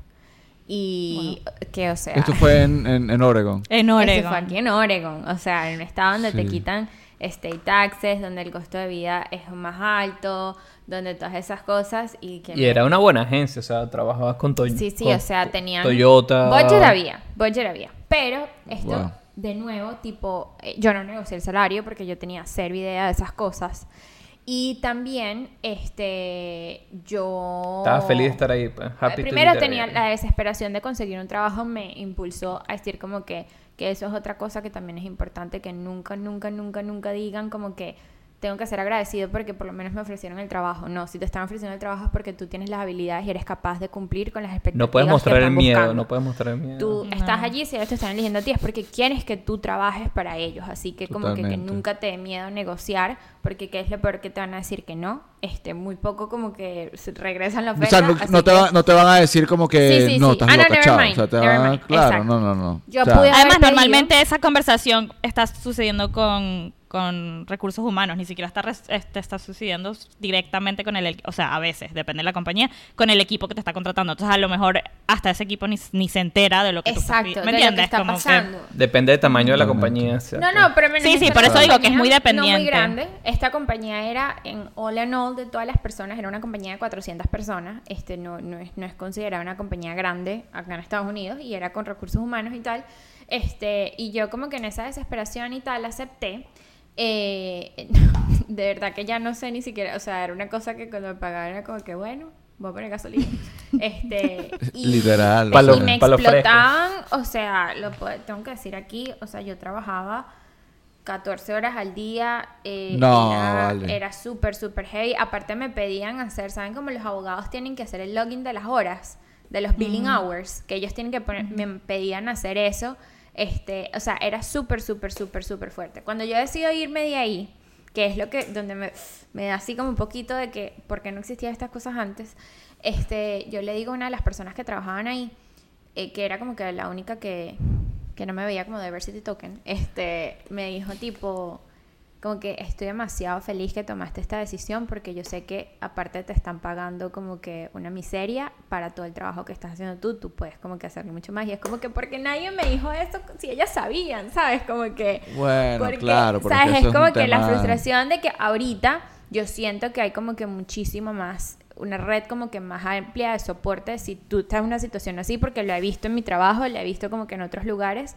Speaker 1: Y que, o sea...
Speaker 2: Esto fue en, en, en Oregon.
Speaker 3: En
Speaker 1: Eso
Speaker 3: Oregon.
Speaker 1: fue aquí en Oregon, o sea, en un estado donde te quitan state taxes, donde el costo de vida es más alto, donde todas esas cosas y que...
Speaker 4: Y era una buena agencia, o sea, trabajabas con Toyota.
Speaker 1: Sí, sí, o sea, tenían...
Speaker 4: Toyota.
Speaker 1: Budget había, budget había. Pero esto,
Speaker 2: Wow.
Speaker 1: de nuevo, tipo, eh, yo no negocié el salario porque yo tenía cero idea de esas cosas. Y también, este, yo...
Speaker 4: Estaba feliz de estar ahí, pues. Happy to
Speaker 1: Primero tenía la desesperación de conseguir un trabajo, me impulsó a decir como que, que eso es otra cosa que también es importante, que nunca, nunca, nunca, nunca digan como que tengo que ser agradecido porque por lo menos me ofrecieron el trabajo. No, si te están ofreciendo el trabajo es porque tú tienes las habilidades y eres capaz de cumplir con las expectativas.
Speaker 4: No puedes
Speaker 1: que
Speaker 4: mostrar el
Speaker 1: están
Speaker 4: miedo,
Speaker 1: buscando.
Speaker 4: no puedes mostrar el miedo.
Speaker 1: Tú
Speaker 3: No.
Speaker 1: estás allí, si ellos te están eligiendo a ti, es porque quieres que tú trabajes para ellos. Así que como que, que
Speaker 2: Totalmente.
Speaker 1: nunca te dé miedo negociar, porque qué es lo peor que te van a decir que no. Este, muy poco como que regresan la
Speaker 2: O
Speaker 1: oferta.
Speaker 2: sea, no, no te
Speaker 1: que-
Speaker 2: va- no te van a decir como que
Speaker 1: Sí, sí,
Speaker 2: no,
Speaker 1: sí.
Speaker 2: estás
Speaker 1: Ah, no,
Speaker 2: loca, chao. O sea, te van. Claro,
Speaker 1: Exacto.
Speaker 2: no, no, no.
Speaker 1: Yo
Speaker 2: O sea,
Speaker 1: pude
Speaker 3: Además, normalmente esa conversación está sucediendo con, con recursos humanos, ni siquiera está, res- este, está sucediendo directamente con el, o sea, a veces, depende de la compañía, con el equipo que te está contratando. Entonces, a lo mejor hasta ese equipo ni, ni se entera de lo que tú
Speaker 1: Exacto,
Speaker 3: pi-
Speaker 1: de
Speaker 3: ¿Me
Speaker 1: lo que
Speaker 3: entiendes?
Speaker 1: está
Speaker 3: Como que-
Speaker 1: pasando.
Speaker 4: Depende del tamaño de la compañía. o sea,
Speaker 1: No, no, pero menos
Speaker 3: Sí, sí, por eso digo que es muy
Speaker 1: No
Speaker 3: dependiente.
Speaker 1: muy grande. Esta compañía era, en all in all, de todas las personas, era una compañía de 400 personas. Este no, no, es, no es considerada una compañía grande acá en Estados Unidos y era con recursos humanos y tal. Este, y yo como que en esa desesperación y tal acepté. Eh, de verdad que ya no sé ni siquiera, o sea, era una cosa que cuando me pagaban era como que, bueno, voy a poner gasolina. Este, y,
Speaker 2: Literal,
Speaker 1: y me
Speaker 4: pa' lo fresco.
Speaker 1: explotaban, o sea, lo puedo- tengo que decir aquí, o sea, yo trabajaba 14 horas al día. eh,
Speaker 2: No,
Speaker 1: era,
Speaker 2: vale.
Speaker 1: era súper, súper heavy. Aparte me pedían hacer, ¿saben cómo los abogados tienen que hacer el login de las horas? De los billing hours, que ellos tienen que poner, me pedían hacer eso. Este, o sea, era súper, súper, súper, súper fuerte. Cuando yo decido irme de ahí, que es lo que, donde me, me da así como un poquito de que, ¿por qué no existían estas cosas antes? Este, yo le digo a una de las personas que trabajaban ahí, eh, que era como que la única que, que no me veía como diversity token, este, me dijo tipo, como que estoy demasiado feliz que tomaste esta decisión porque yo sé que aparte te están pagando como que una miseria para todo el trabajo que estás haciendo tú, tú puedes como que hacerlo mucho más y es como que porque nadie me dijo eso si ellas sabían, ¿sabes? Como que...
Speaker 2: Bueno,
Speaker 1: Porque,
Speaker 2: claro, porque
Speaker 1: ¿sabes?
Speaker 2: eso
Speaker 1: Es como que la frustración de que ahorita yo siento que hay como que muchísimo más, una red como que más amplia de soporte si tú estás en una situación así, porque lo he visto en mi trabajo, lo he visto como que en otros lugares,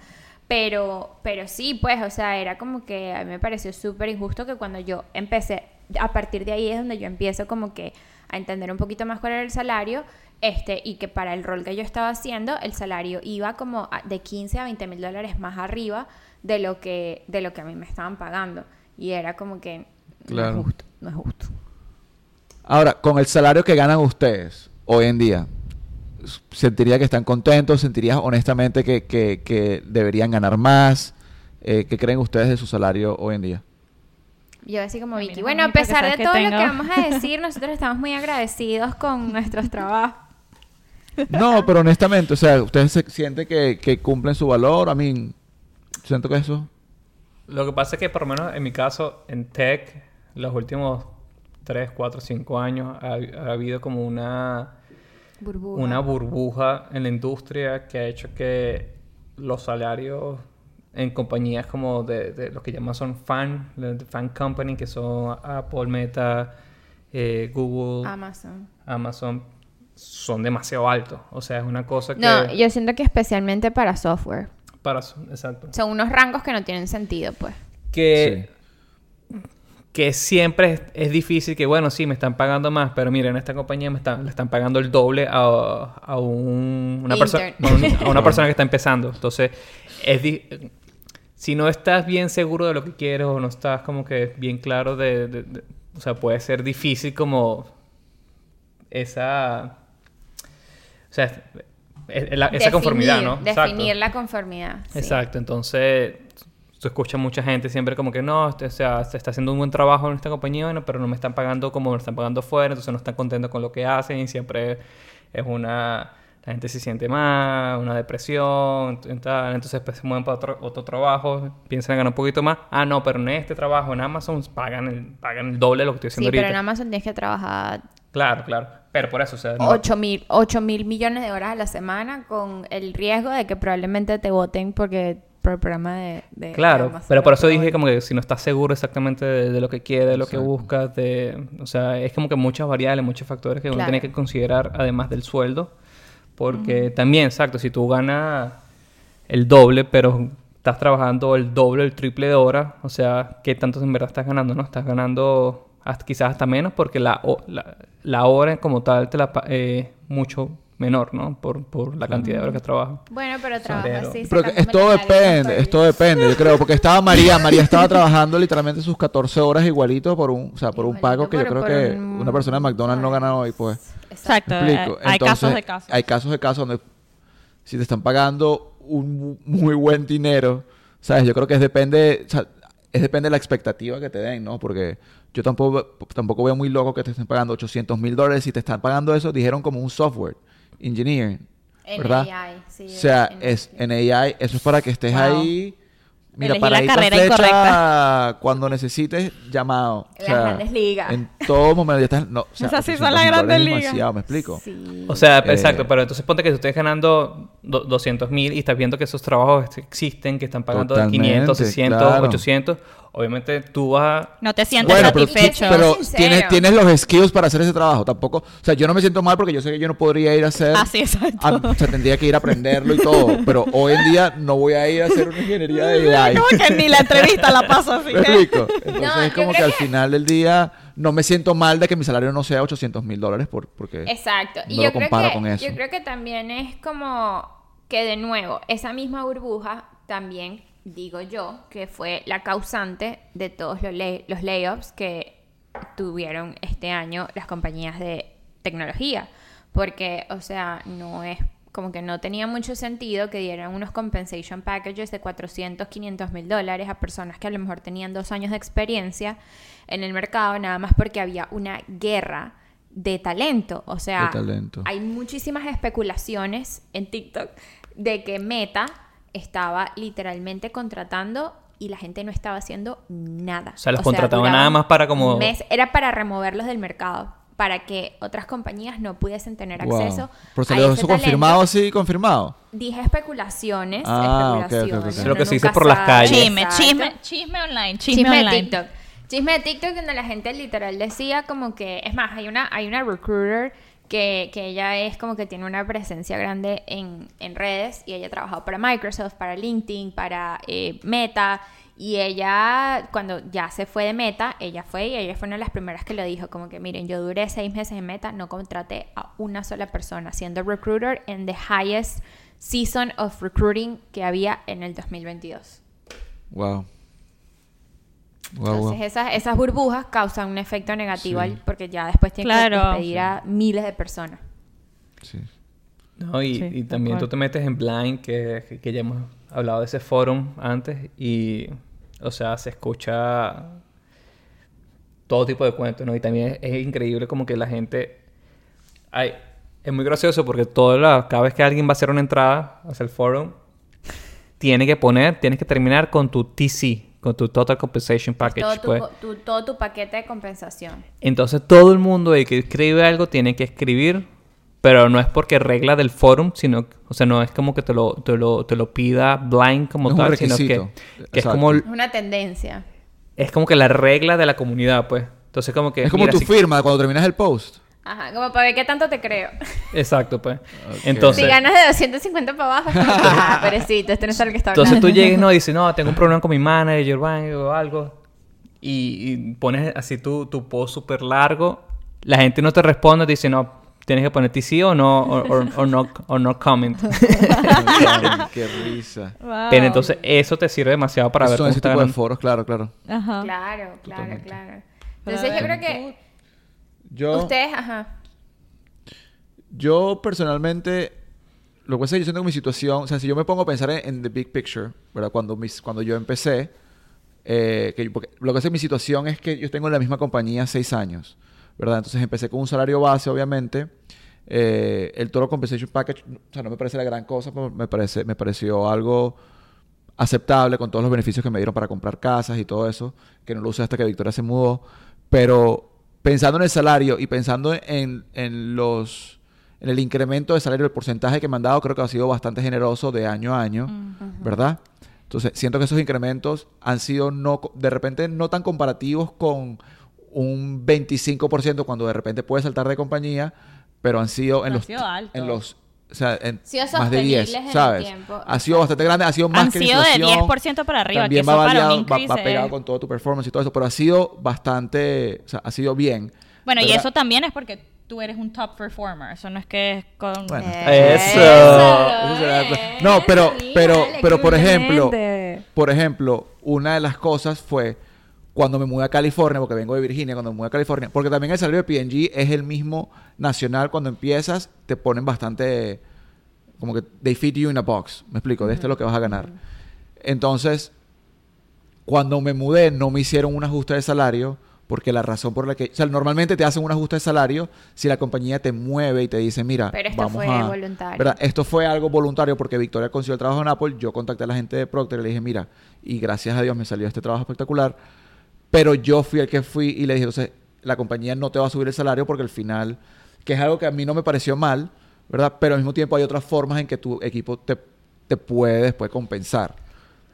Speaker 1: pero, pero sí, pues, o sea, era como que a mí me pareció súper injusto que cuando yo empecé, a partir de ahí es donde yo empiezo como que a entender un poquito más cuál era el salario, este, y que para el rol que yo estaba haciendo, el salario iba como a- de 15 a 20 mil dólares más arriba de lo que, de lo que a mí me estaban pagando. Y era como que no es justo, no es justo.
Speaker 2: Ahora, con el salario que ganan ustedes hoy en día, ¿sentiría que están contentos? ¿Sentirías honestamente que, que- que deberían ganar más? Eh, ¿Qué creen ustedes de su salario hoy en día?
Speaker 1: Yo así como Vicky,
Speaker 3: no
Speaker 1: bueno, a pesar de todo lo que vamos a decir, nosotros estamos muy agradecidos con nuestros trabajos.
Speaker 2: No, pero honestamente, o sea, ¿ustedes se sienten que, que cumplen su valor? A mí, siento que eso...
Speaker 4: Lo que pasa es que, por lo menos en mi caso, en tech, los últimos 3, 4, 5 años, ha, ha habido como una,
Speaker 1: Burbuja.
Speaker 4: una burbuja en la industria que ha hecho que los salarios en compañías como de, de lo que llaman son fan, de fan company, que son Apple, Meta, eh, Google,
Speaker 1: Amazon.
Speaker 4: Amazon, son demasiado altos. O sea, es una cosa que...
Speaker 1: No, yo siento que especialmente para software.
Speaker 4: Para, exacto.
Speaker 1: Son unos rangos que no tienen sentido, pues.
Speaker 4: que, que siempre es, es difícil que, bueno, sí, me están pagando más, pero mira, en esta compañía me están, le están pagando el doble a, a un- una, persona
Speaker 1: Intern.
Speaker 4: a una persona que está empezando. Entonces, es di- si no estás bien seguro de lo que quieres o no estás como que bien claro de... de- de- o sea, puede ser difícil como esa... O sea, es- es la- esa
Speaker 1: Definir-
Speaker 4: conformidad, ¿no? Exacto.
Speaker 1: Definir la conformidad. sí.
Speaker 4: Exacto, entonces tú escuchas mucha gente siempre como que no, este, o sea, se está haciendo un buen trabajo en esta compañía, bueno, pero no me están pagando como me están pagando fuera, entonces no están contentos con lo que hacen y siempre es una... La gente se siente mal, una depresión, tal, entonces pues, se mueven para otro, otro trabajo, piensan en ganar un poquito más. Ah, no, pero en este trabajo, en Amazon, pagan el, pagan el doble de lo que estoy
Speaker 1: Sí,
Speaker 4: haciendo
Speaker 1: pero
Speaker 4: ahorita.
Speaker 1: en Amazon tienes que trabajar
Speaker 4: Claro, claro. Pero por eso, o sea, no-
Speaker 1: 8 mil, 8 mil millones de horas a la semana con el riesgo de que probablemente te voten porque programa de, de
Speaker 4: Claro,
Speaker 1: Amazon,
Speaker 4: pero por eso dije como que si no estás seguro exactamente de, de lo que quieres, de lo que buscas, de, o sea, es como que muchas variables, muchos factores que uno tiene que considerar además del sueldo, porque también, exacto, si tú ganas el doble, pero estás trabajando el doble, el triple de horas, o sea, ¿qué tanto en verdad estás ganando? ¿No? Estás ganando hasta- quizás hasta menos porque la, la, la hora como tal te la pa- eh, mucho menor, ¿no? Por, por la cantidad de horas que trabajas.
Speaker 1: Bueno, pero trabajo
Speaker 4: Pero-
Speaker 1: así.
Speaker 2: Pero esto depende, esto depende, yo creo, porque estaba María, María estaba trabajando literalmente sus 14 horas igualito por un, o sea, por un pago que yo creo que
Speaker 1: un-
Speaker 2: una persona de McDonald's no gana hoy, pues.
Speaker 3: Exacto.
Speaker 2: ¿Me
Speaker 3: eh,
Speaker 2: explico?
Speaker 3: hay casos de casos.
Speaker 2: Hay casos de casos donde si te están pagando un mu- muy buen dinero, ¿sabes? Yo creo que es depende, o sea, es depende de la expectativa que te den, ¿no? Porque yo tampoco, tampoco veo muy loco que te estén pagando 800 mil dólares. Si te están pagando eso, dijeron como un software engineer,
Speaker 1: En
Speaker 2: ¿verdad?
Speaker 1: AI, sí,
Speaker 2: o sea,
Speaker 1: en-
Speaker 2: es en AI, eso es para que estés
Speaker 3: Wow.
Speaker 2: ahí. Mira,
Speaker 3: Elegí
Speaker 2: para
Speaker 3: la carrera
Speaker 2: fecha,
Speaker 3: incorrecta.
Speaker 2: cuando necesites, llamado. O
Speaker 1: Las
Speaker 2: sea,
Speaker 1: grandes ligas.
Speaker 2: En todo momento ya estás... No, o sea,
Speaker 3: Esas sí
Speaker 2: 800
Speaker 3: son las grandes ligas.
Speaker 2: demasiado, ¿me explico?
Speaker 1: Sí.
Speaker 4: O sea,
Speaker 2: Eh,
Speaker 4: exacto, pero entonces ponte que si estés ganando do- 200 mil y estás viendo que esos trabajos existen, que están pagando
Speaker 2: Totalmente,
Speaker 4: 500, 600,
Speaker 2: claro.
Speaker 4: 800, obviamente tú vas a...
Speaker 3: No te sientes
Speaker 2: Bueno, pero,
Speaker 3: satisfecho.
Speaker 2: pero
Speaker 1: Sincero.
Speaker 2: tienes, tienes los skills para hacer ese trabajo. Tampoco, o sea, yo no me siento mal porque yo sé que yo no podría ir a hacer.
Speaker 3: Ah, sí, exacto.
Speaker 2: a- o sea, tendría que ir a aprenderlo y todo. Pero hoy en día no voy a ir a hacer una ingeniería de AI.
Speaker 3: Como que ni la entrevista la paso así
Speaker 2: ¿Me
Speaker 3: que...
Speaker 2: explico? Entonces
Speaker 1: No,
Speaker 2: es como que al final del día no me siento mal de que mi salario no sea 800 mil dólares por, porque...
Speaker 1: Exacto. Y yo
Speaker 2: lo
Speaker 1: creo
Speaker 2: comparo
Speaker 1: que
Speaker 2: con eso.
Speaker 1: yo creo que también es como que de nuevo, esa misma burbuja también digo yo que fue la causante de todos los, lay- los layoffs que tuvieron este año las compañías de tecnología. Porque, o sea, no es como que no tenía mucho sentido que dieran unos compensation packages de 400, 500 mil dólares a personas que a lo mejor tenían dos años de experiencia en el mercado, nada más porque había una guerra de talento. O sea,
Speaker 2: talento.
Speaker 1: hay muchísimas especulaciones en TikTok de que Meta estaba literalmente contratando y la gente no estaba haciendo nada.
Speaker 4: O sea, los contrataban
Speaker 1: duraban
Speaker 4: nada más para como-
Speaker 1: mes. Era para removerlos del mercado, para que otras compañías no pudiesen tener
Speaker 2: Wow.
Speaker 1: acceso
Speaker 2: Pero salió eso
Speaker 1: talento.
Speaker 2: confirmado así, confirmado.
Speaker 1: Dije especulaciones,
Speaker 2: Ah, ok, ok, ok,
Speaker 1: especulaciones.
Speaker 2: ok.
Speaker 1: uno
Speaker 4: Lo que se dice por las calles.
Speaker 3: Chisme, chisme, chisme online, chisme,
Speaker 1: Chisme de
Speaker 3: online.
Speaker 1: TikTok. Chisme de TikTok donde la gente literal decía como que, es más, hay una, hay una recruiter que, que ella es como que tiene una presencia grande en, en redes y ella ha trabajado para Microsoft, para LinkedIn, para eh, Meta y ella cuando ya se fue de Meta, ella fue y ella fue una de las primeras que lo dijo, como que miren, yo duré seis meses en Meta, no contraté a una sola persona siendo recruiter en the highest season of recruiting que había en el 2022.
Speaker 2: Wow. Wow, wow.
Speaker 1: Entonces esas, esas burbujas causan un efecto negativo
Speaker 2: Sí.
Speaker 1: al- porque ya después tienes
Speaker 3: Claro.
Speaker 1: que despedir a miles de personas.
Speaker 2: Sí.
Speaker 4: No, y,
Speaker 3: Sí,
Speaker 4: y
Speaker 3: de
Speaker 4: también tú te metes en Blind, que, que ya hemos hablado de ese forum antes, y, o sea, se escucha todo tipo de cuentos, ¿no? Y también es, es increíble como que la gente... Ay, es muy gracioso porque toda la- cada vez que alguien va a hacer una entrada hacia el forum, tiene que poner, tienes que terminar con tu TC, con tu Total Compensation Package.
Speaker 1: todo, tu,
Speaker 4: pues.
Speaker 1: tu- todo tu paquete de compensación.
Speaker 4: Entonces todo el mundo el que escribe algo tiene que escribir, pero no es porque regla del forum, sino, o sea, no es como que te lo, te lo, te lo pida blind como
Speaker 2: No es un
Speaker 4: tal, sino que, que es como
Speaker 1: Es una tendencia.
Speaker 4: es como que la regla de la comunidad, pues. Entonces como que
Speaker 2: Es como
Speaker 4: mira,
Speaker 2: tu
Speaker 4: si-
Speaker 2: firma cuando terminas el post.
Speaker 1: Ajá, como para ver qué tanto te creo.
Speaker 4: Exacto, pues. Entonces,
Speaker 1: si ganas de 250 para abajo, ah, pobrecito, este no es el que está hablando.
Speaker 4: entonces tú llegues no y dices, "No, tengo un problema con mi manager o algo." Y, y pones así tu, tu post súper largo, la gente no te responde, te dice, "No, tienes que poner sí o no o, no o no comment."
Speaker 2: Qué risa.
Speaker 3: Wow.
Speaker 4: Pero entonces eso te sirve demasiado para ver cómo
Speaker 2: ese
Speaker 4: está
Speaker 2: tipo de
Speaker 4: ganando.
Speaker 2: foros, claro, claro.
Speaker 3: Ajá.
Speaker 1: Claro, claro,
Speaker 2: Totalmente.
Speaker 1: claro.
Speaker 3: Pero
Speaker 1: Entonces yo creo que
Speaker 2: Yo,
Speaker 1: ustedes, ajá.
Speaker 2: yo personalmente, lo que pasa es que yo siento que mi situación, o sea, si yo me pongo a pensar en, en the big picture, ¿verdad? Cuando, mis, cuando yo empecé, eh, que porque lo que que mi situación es que yo tengo en la misma compañía seis años, ¿verdad? Entonces empecé con un salario base, obviamente. Eh, el Total Compensation Package, o sea, no me parece la gran cosa, pero me, parece, me pareció algo aceptable con todos los beneficios que me dieron para comprar casas y todo eso, que no lo usé hasta que Victoria se mudó. Pero pensando en el salario y pensando en, en los en el incremento de salario, el porcentaje que me han dado, creo que ha sido bastante generoso de año a año, ¿verdad? Entonces, siento que esos incrementos han sido no, de repente no tan comparativos con un 25% cuando de repente puedes saltar de compañía, pero han sido en los
Speaker 3: sido
Speaker 2: en los o sea, en
Speaker 1: Sido
Speaker 2: más de 10,
Speaker 1: sostenibles en el
Speaker 2: ¿sabes?
Speaker 1: tiempo.
Speaker 2: Ha sido bastante grande, ha sido más
Speaker 3: Han
Speaker 2: que la
Speaker 3: sido de
Speaker 2: inflación.
Speaker 3: 10% para arriba, que
Speaker 2: También
Speaker 3: eso
Speaker 2: va,
Speaker 3: para
Speaker 2: variado, va, va pegado
Speaker 3: es-
Speaker 2: con todo tu performance y todo eso, pero ha sido bastante, o sea, ha sido bien.
Speaker 3: Bueno, y eso también es porque tú eres un top performer. Eso no es que es con...
Speaker 2: Bueno.
Speaker 4: Eso.
Speaker 2: Eso No, pero, pero, pero por ejemplo, por ejemplo, una de las cosas fue cuando me mudé a California, porque vengo de Virginia, cuando me mudé a California, porque también el salario de P&G es el mismo nacional, cuando empiezas te ponen bastante, como que they fit you in a box, me explico, de esto es lo que vas a ganar. Entonces, cuando me mudé no me hicieron un ajuste de salario, porque la razón por la que, o sea, normalmente te hacen un ajuste de salario si la compañía te mueve y te dice, mira,
Speaker 1: Pero esto
Speaker 2: vamos
Speaker 1: fue
Speaker 2: a...
Speaker 1: voluntario.
Speaker 2: ¿verdad? Esto fue algo voluntario porque Victoria consiguió el trabajo en Apple. Yo contacté a la gente de Procter y le dije, mira, y gracias a Dios me salió este trabajo espectacular. Pero yo fui el que fui y le dije, entonces, la compañía no te va a subir el salario porque al final, que es algo que a mí no me pareció mal, ¿verdad? Pero al mismo tiempo hay otras formas en que tu equipo te, te puede después compensar.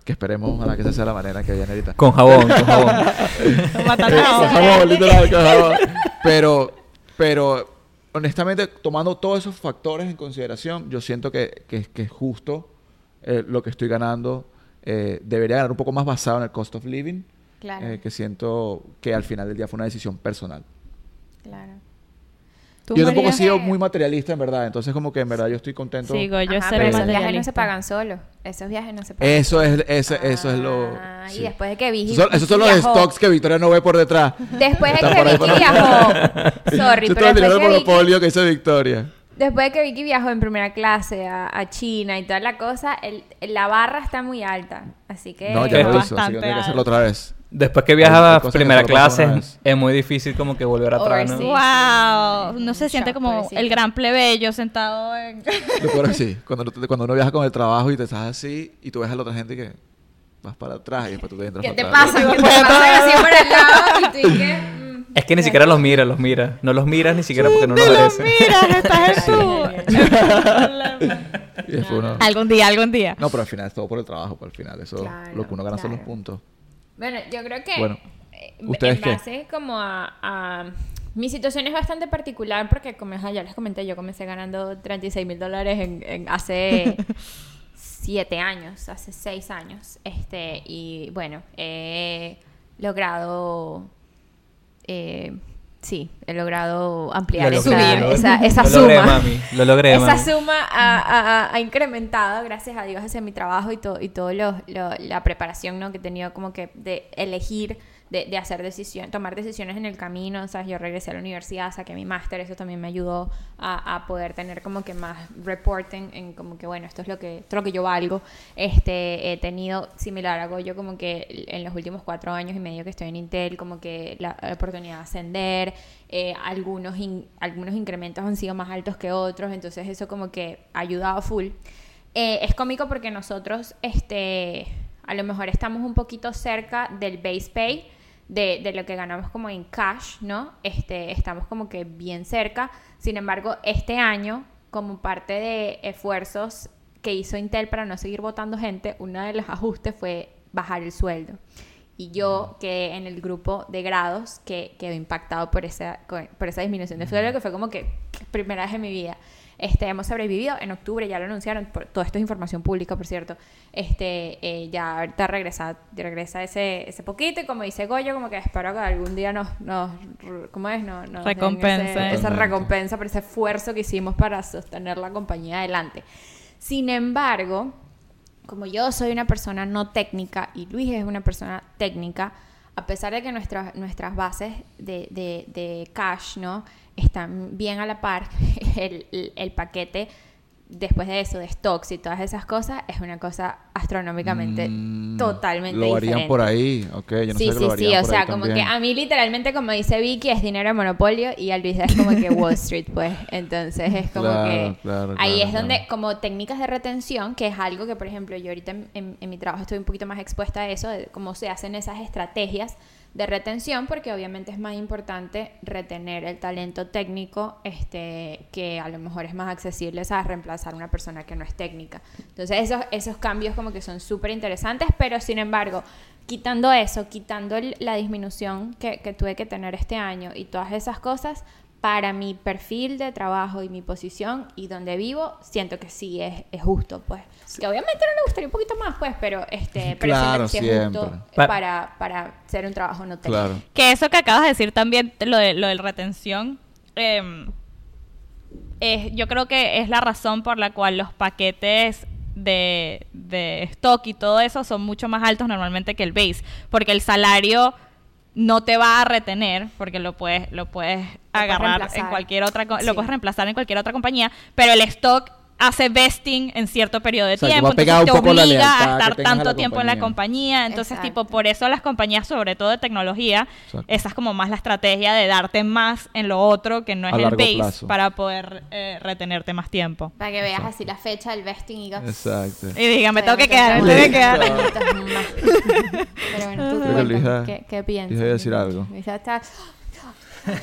Speaker 2: Que esperemos, ojalá que esa sea la manera que viene ahorita.
Speaker 4: Con jabón, con jabón.
Speaker 2: Con
Speaker 3: a-
Speaker 2: jabón, literal, con jabón. Pero, pero, honestamente, tomando todos esos factores en consideración, yo siento que, que, que es justo eh, lo que estoy ganando. Eh, debería ganar un poco más basado en el cost of living,
Speaker 1: Claro,
Speaker 2: eh, que siento que al final del día fue una decisión personal.
Speaker 1: claro.
Speaker 3: ¿Tú,
Speaker 2: Yo tampoco he sido muy materialista, en verdad. Entonces, como que en verdad yo estoy contento.
Speaker 3: Sí, yo
Speaker 1: Ajá, pero esos viajes no se pagan solos. Esos viajes no se pagan
Speaker 2: Eso es, ese- eso es lo...
Speaker 1: Ah,
Speaker 2: sí.
Speaker 1: Y después de que Vicky
Speaker 2: Esos son, esos son los
Speaker 1: viajó-
Speaker 2: stocks que Victoria no ve por detrás.
Speaker 1: Después de que Vicky viajó. Sorry,
Speaker 2: Eso es
Speaker 1: pero
Speaker 2: el dinero
Speaker 1: después
Speaker 2: del
Speaker 1: que,
Speaker 2: monopolio que hizo Victoria.
Speaker 1: después de que Vicky viajó en primera clase a, a China y toda la cosa, el, la barra está muy alta. Así que...
Speaker 2: No, ya lo hizo, así que tiene que hacerlo otra vez.
Speaker 4: Después que viajas a primera clase, es muy difícil como que volver atrás, ¿no?
Speaker 3: Wow, no se siente como el gran plebeyo sentado en...
Speaker 2: Lo peor es que sí, cuando, cuando uno viaja con el trabajo y te estás así y tú ves a la otra gente que vas para atrás y después tú te entras
Speaker 1: ¿Qué te pasa? ¿Qué te pasa así por el lado? Y tú que...
Speaker 4: Es que ni siquiera los miras, los miras. No los miras ni siquiera porque no los merecen.
Speaker 3: Mira, estás en tú.
Speaker 2: Y después uno-
Speaker 3: algún día, algún día.
Speaker 2: No, pero al final es todo por el trabajo, por al final. Eso
Speaker 1: Claro,
Speaker 2: lo que uno gana son los puntos.
Speaker 1: Bueno, yo creo que
Speaker 2: Bueno,
Speaker 1: eh,
Speaker 2: ¿ustedes
Speaker 1: en
Speaker 2: qué?
Speaker 1: base como a, a- Mi situación es bastante particular porque, como ya les comenté, yo comencé ganando 36 mil dólares en, en hace siete años, hace seis años. Este, y bueno, he logrado... eh, sí, he logrado ampliar
Speaker 4: Lo
Speaker 1: esa,
Speaker 4: logré,
Speaker 1: esa, esa
Speaker 4: lo
Speaker 1: suma.
Speaker 4: logré, mami. Lo logré,
Speaker 1: Esa
Speaker 4: mami.
Speaker 1: suma ha, incrementado, gracias a Dios, hacia mi trabajo y, todo y todo lo, lo- la preparación ¿no? que he tenido como que de elegir, de, de hacer decisiones, tomar decisiones en el camino. Sea, yo regresé a la universidad, saqué mi máster, eso también me ayudó a, a poder tener como que más reporting en como que, bueno, esto es lo que, esto es lo que yo valgo. Este, he tenido similar a yo como que en los últimos cuatro años y medio que estoy en Intel, como que la, la oportunidad de ascender, eh, algunos, in- algunos incrementos han sido más altos que otros, entonces eso como que ha ayudado full. Eh, es cómico porque nosotros, este, a lo mejor estamos un poquito cerca del base pay, de, de lo que ganamos como en cash, ¿no? Este, estamos como que bien cerca. Sin embargo, este año, como parte de esfuerzos que hizo Intel para no seguir votando gente, uno de los ajustes fue bajar el sueldo. Y yo quedé en el grupo de grados que quedó impactado por esa, por esa disminución de sueldo, que fue como que primera vez en mi vida. Este, hemos sobrevivido en octubre, ya lo anunciaron, por- todo esto es información pública, por cierto. Este, eh, ya ahorita regresa, regresa ese, ese poquito y como dice Goyo, como que espero que algún día nos, nos ¿cómo es? Nos, ese- esa recompensa por ese esfuerzo que hicimos para sostener la compañía adelante. Sin embargo, como yo soy una persona no técnica y Luis es una persona técnica, a pesar de que nuestras, nuestras bases de, de- de cash ¿no? están bien a la par, el, el- el paquete después de eso, de stocks y todas esas cosas, es una cosa astronómicamente
Speaker 2: Mm,
Speaker 1: totalmente
Speaker 2: Lo varían
Speaker 1: diferente.
Speaker 2: por ahí, ok. Yo no
Speaker 1: sí,
Speaker 2: sé que
Speaker 1: sí,
Speaker 2: lo
Speaker 1: sí, o sea, como
Speaker 2: también.
Speaker 1: que a mí literalmente, como dice Vicky, es dinero de monopolio y a Luis es como que Wall Street, pues. Entonces es como
Speaker 2: Claro,
Speaker 1: que
Speaker 2: claro,
Speaker 1: ahí
Speaker 2: claro,
Speaker 1: es donde, como técnicas de retención, que es algo que, por ejemplo, yo ahorita en, en- en mi trabajo estoy un poquito más expuesta a eso, de cómo se hacen esas estrategias de retención, porque obviamente es más importante retener el talento técnico este, que a lo mejor es más accesible a reemplazar una persona que no es técnica. Entonces esos, esos cambios como que son súper interesantes, pero sin embargo, quitando eso, quitando la disminución que tuve que tener este año y todas esas cosas, para mi perfil de trabajo y mi posición y donde vivo, siento que sí es, es justo, pues. Que obviamente no le gustaría un poquito más, pues, pero, este, pero
Speaker 2: Claro,
Speaker 1: siento que sí es justo
Speaker 2: siempre.
Speaker 1: eh,
Speaker 4: Pa-
Speaker 1: para, para ser un trabajo no técnico.
Speaker 2: Claro.
Speaker 3: Que eso que acabas de decir también, lo de lo del retención, eh, es, yo creo que es la razón por la cual los paquetes de, de stock y todo eso son mucho más altos normalmente que el base, porque el salario no te va a retener, porque lo puedes, lo puedes agarrar en cualquier otra,
Speaker 1: Sí.
Speaker 3: lo puedes reemplazar en cualquier otra compañía, pero el stock hace vesting en cierto periodo de
Speaker 2: O sea,
Speaker 3: tiempo, entonces te
Speaker 2: un poco la
Speaker 3: obliga a
Speaker 2: que
Speaker 3: estar tanto tiempo en la
Speaker 2: compañía.
Speaker 3: entonces tipo por eso las compañías, sobre todo de tecnología,
Speaker 2: Exacto.
Speaker 3: esa es como más la estrategia de darte más en lo otro que no es
Speaker 2: A
Speaker 3: el base
Speaker 2: plazo.
Speaker 3: para poder eh, retenerte más tiempo.
Speaker 1: Para que veas así la fecha del vesting y digas...
Speaker 2: Exacto.
Speaker 3: Y diga, me tengo que
Speaker 1: "Todavía
Speaker 3: quedar, me tengo que
Speaker 1: quedar
Speaker 3: quedar.
Speaker 1: unos añitos más". Pero bueno, tú
Speaker 2: Luisa-
Speaker 1: ¿qué, qué piensas?
Speaker 2: Luisa iba a decir algo.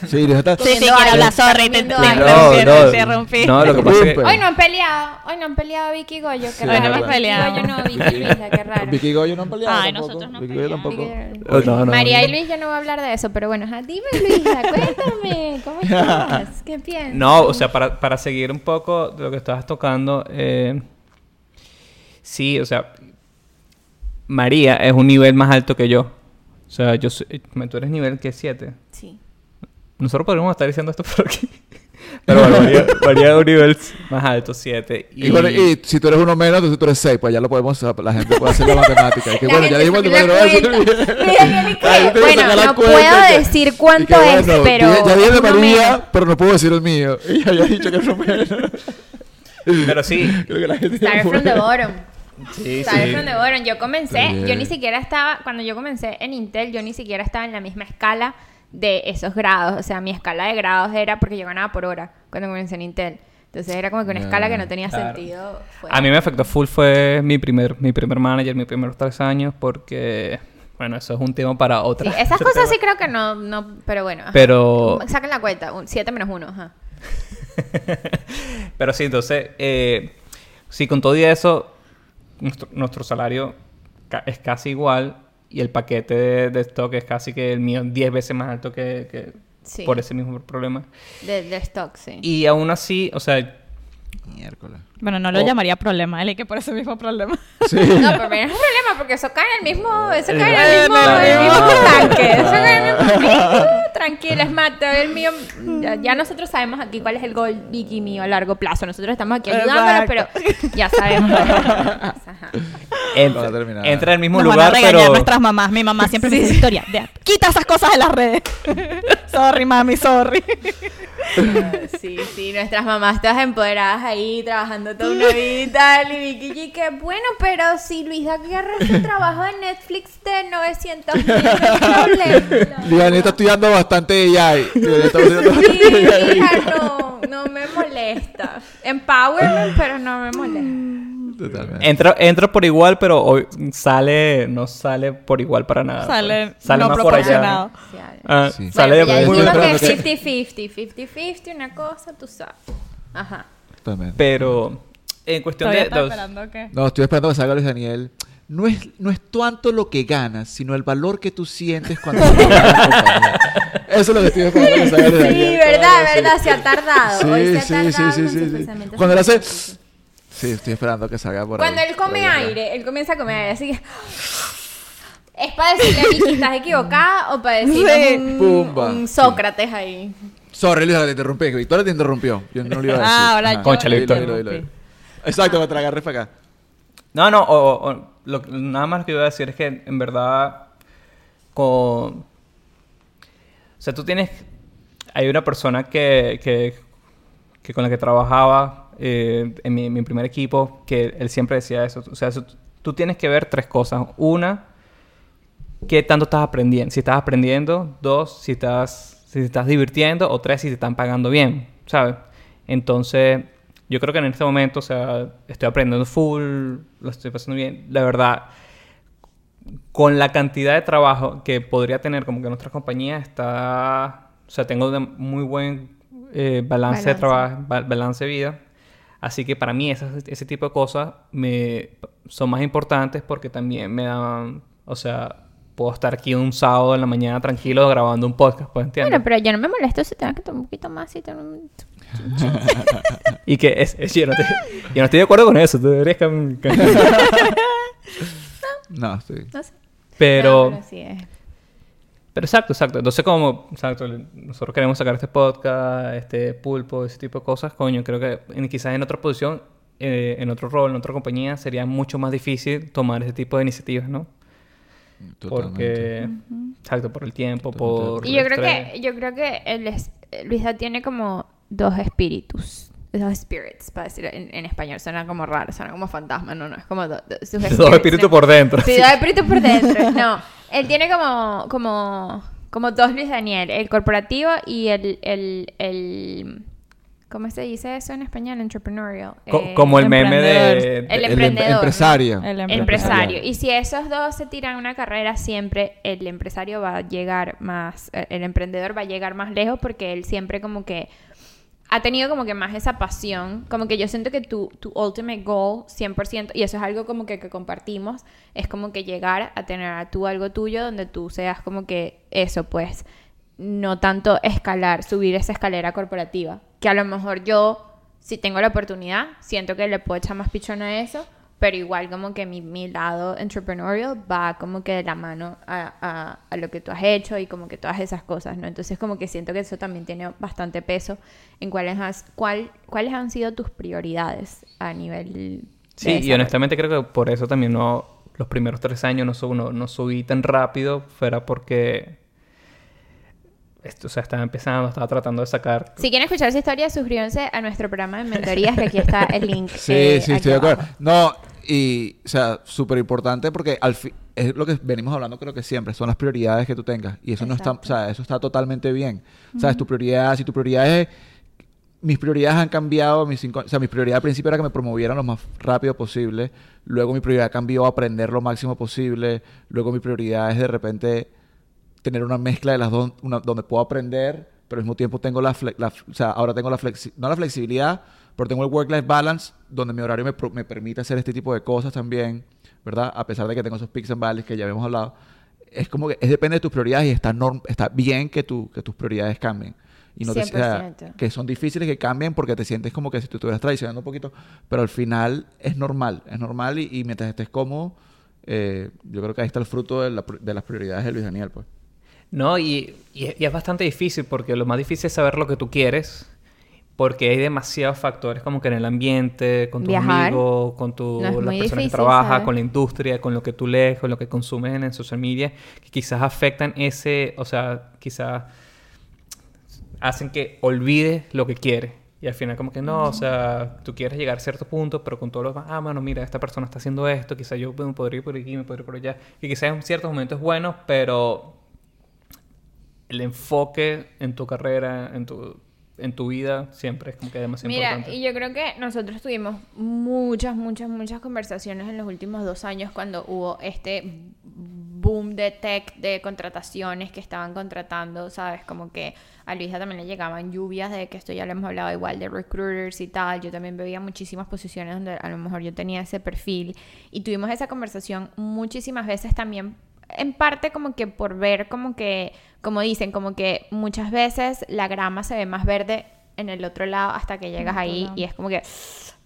Speaker 2: Sí, Luis está...
Speaker 3: Sí, sí, quiero hablar, sorry, te, interrumpí,
Speaker 4: No, no. No, lo que pasa es que...
Speaker 1: Hoy no han peleado, hoy no han peleado Vicky y Goyo, qué
Speaker 2: Sí,
Speaker 3: Hoy no
Speaker 1: raro.
Speaker 3: hemos
Speaker 1: Vicky
Speaker 3: peleado.
Speaker 1: Goyo no, Vicky y Luisa, qué raro.
Speaker 2: Vicky y Goyo no han peleado
Speaker 3: Ay,
Speaker 2: tampoco.
Speaker 3: nosotros no
Speaker 2: Vicky Goyo tampoco.
Speaker 4: Oh, no, no,
Speaker 1: María
Speaker 4: no.
Speaker 1: y Luis ya no va a hablar de eso, pero bueno, dime Luisa, cuéntame, ¿cómo estás? ¿Qué piensas?
Speaker 4: No, o sea, para, para seguir un poco de lo que estabas tocando, eh, sí, o sea, María es un nivel más alto que yo. O sea, yo soy, tú eres nivel que 7.
Speaker 1: Sí.
Speaker 4: Nosotros podríamos estar diciendo esto por aquí. Pero bueno, María, María es un nivel más alto, 7.
Speaker 2: Y, bueno, y si tú eres uno menos, entonces tú eres 6, pues ya lo podemos, la gente puede hacer la matemática. Y que
Speaker 1: La
Speaker 2: bueno, ya dijimos el número
Speaker 1: bueno, no puedo
Speaker 2: y que-
Speaker 1: decir
Speaker 2: y que
Speaker 1: cuánto es,
Speaker 2: bueno,
Speaker 1: pero
Speaker 2: dije- Ya dije de María,
Speaker 1: menos.
Speaker 2: pero no puedo decir el mío. Y ya había dicho que es uno menos.
Speaker 4: Pero sí.
Speaker 2: Creo que la gente
Speaker 1: Start from the bottom.
Speaker 4: Sí,
Speaker 1: Start
Speaker 4: sí.
Speaker 1: from the bottom. Yo comencé, yo ni siquiera estaba, cuando yo comencé en Intel, yo ni siquiera estaba en la misma escala de esos grados. O sea, mi escala de grados era porque yo ganaba por hora cuando comencé en Intel. Entonces era como que una escala que no tenía
Speaker 4: claro.
Speaker 1: sentido.
Speaker 4: A mí me afectó full fue mi primer, mi primer manager, mis primeros tres años, porque, bueno, eso es un tema para otra.
Speaker 1: Sí, esas cosas
Speaker 4: tema.
Speaker 1: sí creo que no, no pero bueno. ajá.
Speaker 4: Pero,
Speaker 1: Saquen la cuenta, 7 menos 1, ajá.
Speaker 4: pero sí, entonces, eh, sí, con todo y eso, nuestro, nuestro salario ca- es casi igual y el paquete de, de stock es casi que el mío 10 veces más alto que, que
Speaker 1: Sí.
Speaker 4: por ese mismo problema.
Speaker 1: De, de stock, sí.
Speaker 4: Y aún así, o sea,
Speaker 2: Miércoles.
Speaker 3: Bueno, no lo
Speaker 4: Oh.
Speaker 3: llamaría problema, él que por ese mismo problema.
Speaker 2: Sí.
Speaker 1: No, pero no es un problema porque eso cae en el mismo, eso cae en el
Speaker 4: Eh,
Speaker 1: mismo, el mismo tanque. Eso cae en el mismo. Tranquila, es el mío. Ya, ya nosotros sabemos aquí cuál es el gol Vicky mío a largo plazo. Nosotros estamos aquí ayudándolo, pero ya sabemos. Ajá.
Speaker 4: entra, entra en el mismo
Speaker 3: Nos van a
Speaker 4: lugar,
Speaker 3: regañar
Speaker 4: pero...
Speaker 3: nuestras mamás. Mi mamá siempre me dice historia. de- Quita esas cosas de las redes. sorry, mami, sorry.
Speaker 1: Sí, sí, nuestras mamás todas empoderadas ahí trabajando toda una vida y tal. Y Vicky, que bueno, pero si Luisa quiere su trabajo de Netflix de 900 mil, no.
Speaker 2: Liani está estudiando bastante AI. Está estudiando
Speaker 1: Sí,
Speaker 2: bastante AI.
Speaker 1: hija, no, no me molesta. Empowerment, pero no me molesta.
Speaker 2: Totalmente.
Speaker 4: Entra, entra por igual, pero hoy sale, no sale por igual para nada.
Speaker 3: Sale
Speaker 4: pues. Sale
Speaker 3: no
Speaker 4: más por allá.
Speaker 3: proporcionado.
Speaker 4: Ah,
Speaker 2: Sí.
Speaker 4: Sale
Speaker 1: Bueno, ya
Speaker 2: muy bien.
Speaker 1: que 50-50, 50-50, una cosa, tú sabes. Ajá.
Speaker 2: Totalmente.
Speaker 4: Pero en cuestión
Speaker 3: Todavía
Speaker 4: de... de los-
Speaker 3: esperando que...
Speaker 2: No, estoy esperando que salga Luis Daniel. No es, no es tanto lo que ganas, sino el valor que tú sientes cuando. Eso es lo que estoy esperando que salga Luis
Speaker 1: Sí,
Speaker 2: Daniel.
Speaker 1: verdad,
Speaker 2: Sí.
Speaker 1: verdad, se ha tardado. Hoy se ha
Speaker 2: Sí, sí,
Speaker 1: tardado
Speaker 2: sí, sí, sí, sí. Cuando él hace... Sí, estoy esperando que salga por
Speaker 1: Cuando
Speaker 2: ahí.
Speaker 1: él come
Speaker 2: Por ahí,
Speaker 1: aire, él comienza a comer aire, así que... ¿Es para decirle a Vicky estás equivocada o para decirle
Speaker 3: Sí.
Speaker 1: un,
Speaker 2: Pumba.
Speaker 1: un Sócrates ahí?
Speaker 2: Sorry, Luis, que te interrumpí. que Victoria te interrumpió. Yo no lo iba a decir.
Speaker 3: Ah, ahora yo
Speaker 4: Cónchale,
Speaker 3: le
Speaker 4: Victoria.
Speaker 3: Interrumpí.
Speaker 2: Exacto, me te la agarré para acá.
Speaker 4: No, no, o, o- o lo- nada más lo que iba a decir es que en verdad con... O sea, tú tienes... Hay una persona que, que, que con la que trabajaba eh, en mi, mi primer equipo que él siempre decía eso. O sea, eso- tú tienes que ver tres cosas. Una, qué tanto estás aprendiendo. Si estás aprendiendo. Dos, si estás, si estás divirtiendo. O tres, si te están pagando bien, ¿sabes? Entonces, yo creo que en este momento, o sea, estoy aprendiendo full, lo estoy pasando bien. La verdad, con la cantidad de trabajo que podría tener como que nuestra compañía está, o sea, tengo de muy buen eh, balance, de
Speaker 1: Balance.
Speaker 4: trabajo, ba- balance de vida. Así que para mí esas- ese tipo de cosas me, son más importantes porque también me dan, o sea, puedo estar aquí un sábado en la mañana tranquilo grabando un podcast, pues entiendes.
Speaker 1: Bueno, pero yo no me molesto si tengo que tomar un poquito más. Si tengo un-
Speaker 4: Y que es, es- yo, no te- yo no estoy de acuerdo con eso, tú deberías cam- cam-
Speaker 2: No, estoy...
Speaker 1: No sé.
Speaker 4: Pero,
Speaker 1: No, pero sí es.
Speaker 4: Pero exacto, exacto. Entonces como, exacto, nosotros queremos sacar este podcast, este pulpo, ese tipo de cosas, coño, creo que en- quizás en otra posición, eh, en otro rol, en otra compañía, sería mucho más difícil tomar ese tipo de iniciativas, ¿no?
Speaker 2: Totalmente.
Speaker 4: Porque, exacto, por el tiempo,
Speaker 2: Totalmente.
Speaker 4: por...
Speaker 1: Y yo creo que, yo creo que el es- Luisa tiene como dos espíritus. Dos spirits, para decirlo en, en español. Suena como raro, suena como fantasma. No, no, es como do- do- sus
Speaker 4: Dos espíritus
Speaker 1: ¿no?
Speaker 4: por dentro.
Speaker 1: Sí, dos espíritus por dentro. No, él tiene como, como, como dos Luis Daniel. El corporativo y el, el, el... ¿Cómo se dice eso en español? Entrepreneurial.
Speaker 4: Co-
Speaker 1: Eh,
Speaker 4: como el meme de...
Speaker 1: El
Speaker 2: El em-
Speaker 1: emprendedor, ¿no?
Speaker 2: empresario.
Speaker 3: El
Speaker 1: el
Speaker 3: empresario.
Speaker 1: empresario. Y si esos dos se tiran una carrera, siempre el empresario va a llegar más, eh, el emprendedor va a llegar más lejos porque él siempre como que ha tenido como que más esa pasión, como que yo siento que tu, tu ultimate goal 100%, y eso es algo como que, que compartimos, es como que llegar a tener a tú algo tuyo donde tú seas como que eso, pues, no tanto escalar, subir esa escalera corporativa, que a lo mejor yo, si tengo la oportunidad, siento que le puedo echar más pichón a eso, pero igual como que mi, mi lado entrepreneurial va como que de la mano a, a- a lo que tú has hecho y como que todas esas cosas, ¿no? Entonces como que siento que eso también tiene bastante peso en cuáles, has- cuál, cuáles han sido tus prioridades a nivel...
Speaker 4: Sí, y honestamente creo que por eso también no, los primeros tres años no, sub- no, no subí tan rápido, fuera porque, o sea, estaba empezando, estaba tratando de sacar...
Speaker 1: Si quieren escuchar esa historia, suscríbanse a nuestro programa de mentorías, que aquí está el link.
Speaker 2: Sí,
Speaker 1: eh,
Speaker 2: sí, estoy de acuerdo. No, y, o sea, súper importante porque al fin, es lo que venimos hablando creo que siempre, son las prioridades que tú tengas. Y eso no está, o sea, eso está totalmente bien. ¿Sabes? Tu prioridad, si tu prioridad es... Mis prioridades han cambiado, mis cinco- o sea, mi prioridad al principio era que me promovieran lo más rápido posible, luego mi prioridad cambió a aprender lo máximo posible, luego mi prioridad es de repente tener una mezcla de las dos, una- donde puedo aprender, pero al mismo tiempo tengo la, la- o sea, ahora tengo la flexi- no la flexibilidad, pero tengo el work-life balance, donde mi horario me, me permite hacer este tipo de cosas también, ¿verdad? A pesar de que tengo esos peaks and valleys que ya habíamos hablado. Es como que es depende de tus prioridades y está, norm- está bien que, tu, que tus prioridades cambien. Y no te- o sea,
Speaker 1: 100%.
Speaker 2: que son difíciles que cambien porque te sientes como que si tú estuvieras traicionando un poquito, pero al final es normal, es normal y, y mientras estés cómodo, eh, yo creo que ahí está el fruto de, la de las prioridades de Luis Daniel, pues.
Speaker 4: No, y, y- y es bastante difícil porque lo más difícil es saber lo que tú quieres. Porque hay demasiados factores como que en el ambiente, con tus
Speaker 1: Viajar.
Speaker 4: amigos, con tu,
Speaker 1: No muy
Speaker 4: personas que trabajas,
Speaker 1: ¿sabes?
Speaker 4: con la industria, con lo que tú lees, con lo que consumes en el social media, que quizás afectan ese, o sea, quizás hacen que olvides lo que quieres. Y al final como que no, o sea, tú quieres llegar a cierto punto, pero con todo lo demás, ah, bueno, mira, esta persona está haciendo esto, quizás yo bueno, podría ir por aquí, me podría ir por allá. Y quizás en ciertos momentos es bueno, pero el enfoque en tu carrera, en tu, en tu vida, siempre es como que demasiado
Speaker 1: Mira,
Speaker 4: importante.
Speaker 1: y yo creo que nosotros tuvimos muchas, muchas, muchas conversaciones en los últimos dos años cuando hubo este boom de tech, de contrataciones que estaban contratando, ¿sabes? Como que a Luisa también le llegaban lluvias de que esto ya lo hemos hablado igual de recruiters y tal. Yo también veía muchísimas posiciones donde a lo mejor yo tenía ese perfil y tuvimos esa conversación muchísimas veces también en parte como que por ver como que, como dicen, como que muchas veces la grama se ve más verde en el otro lado hasta que llegas ahí
Speaker 3: lado.
Speaker 1: y es como que,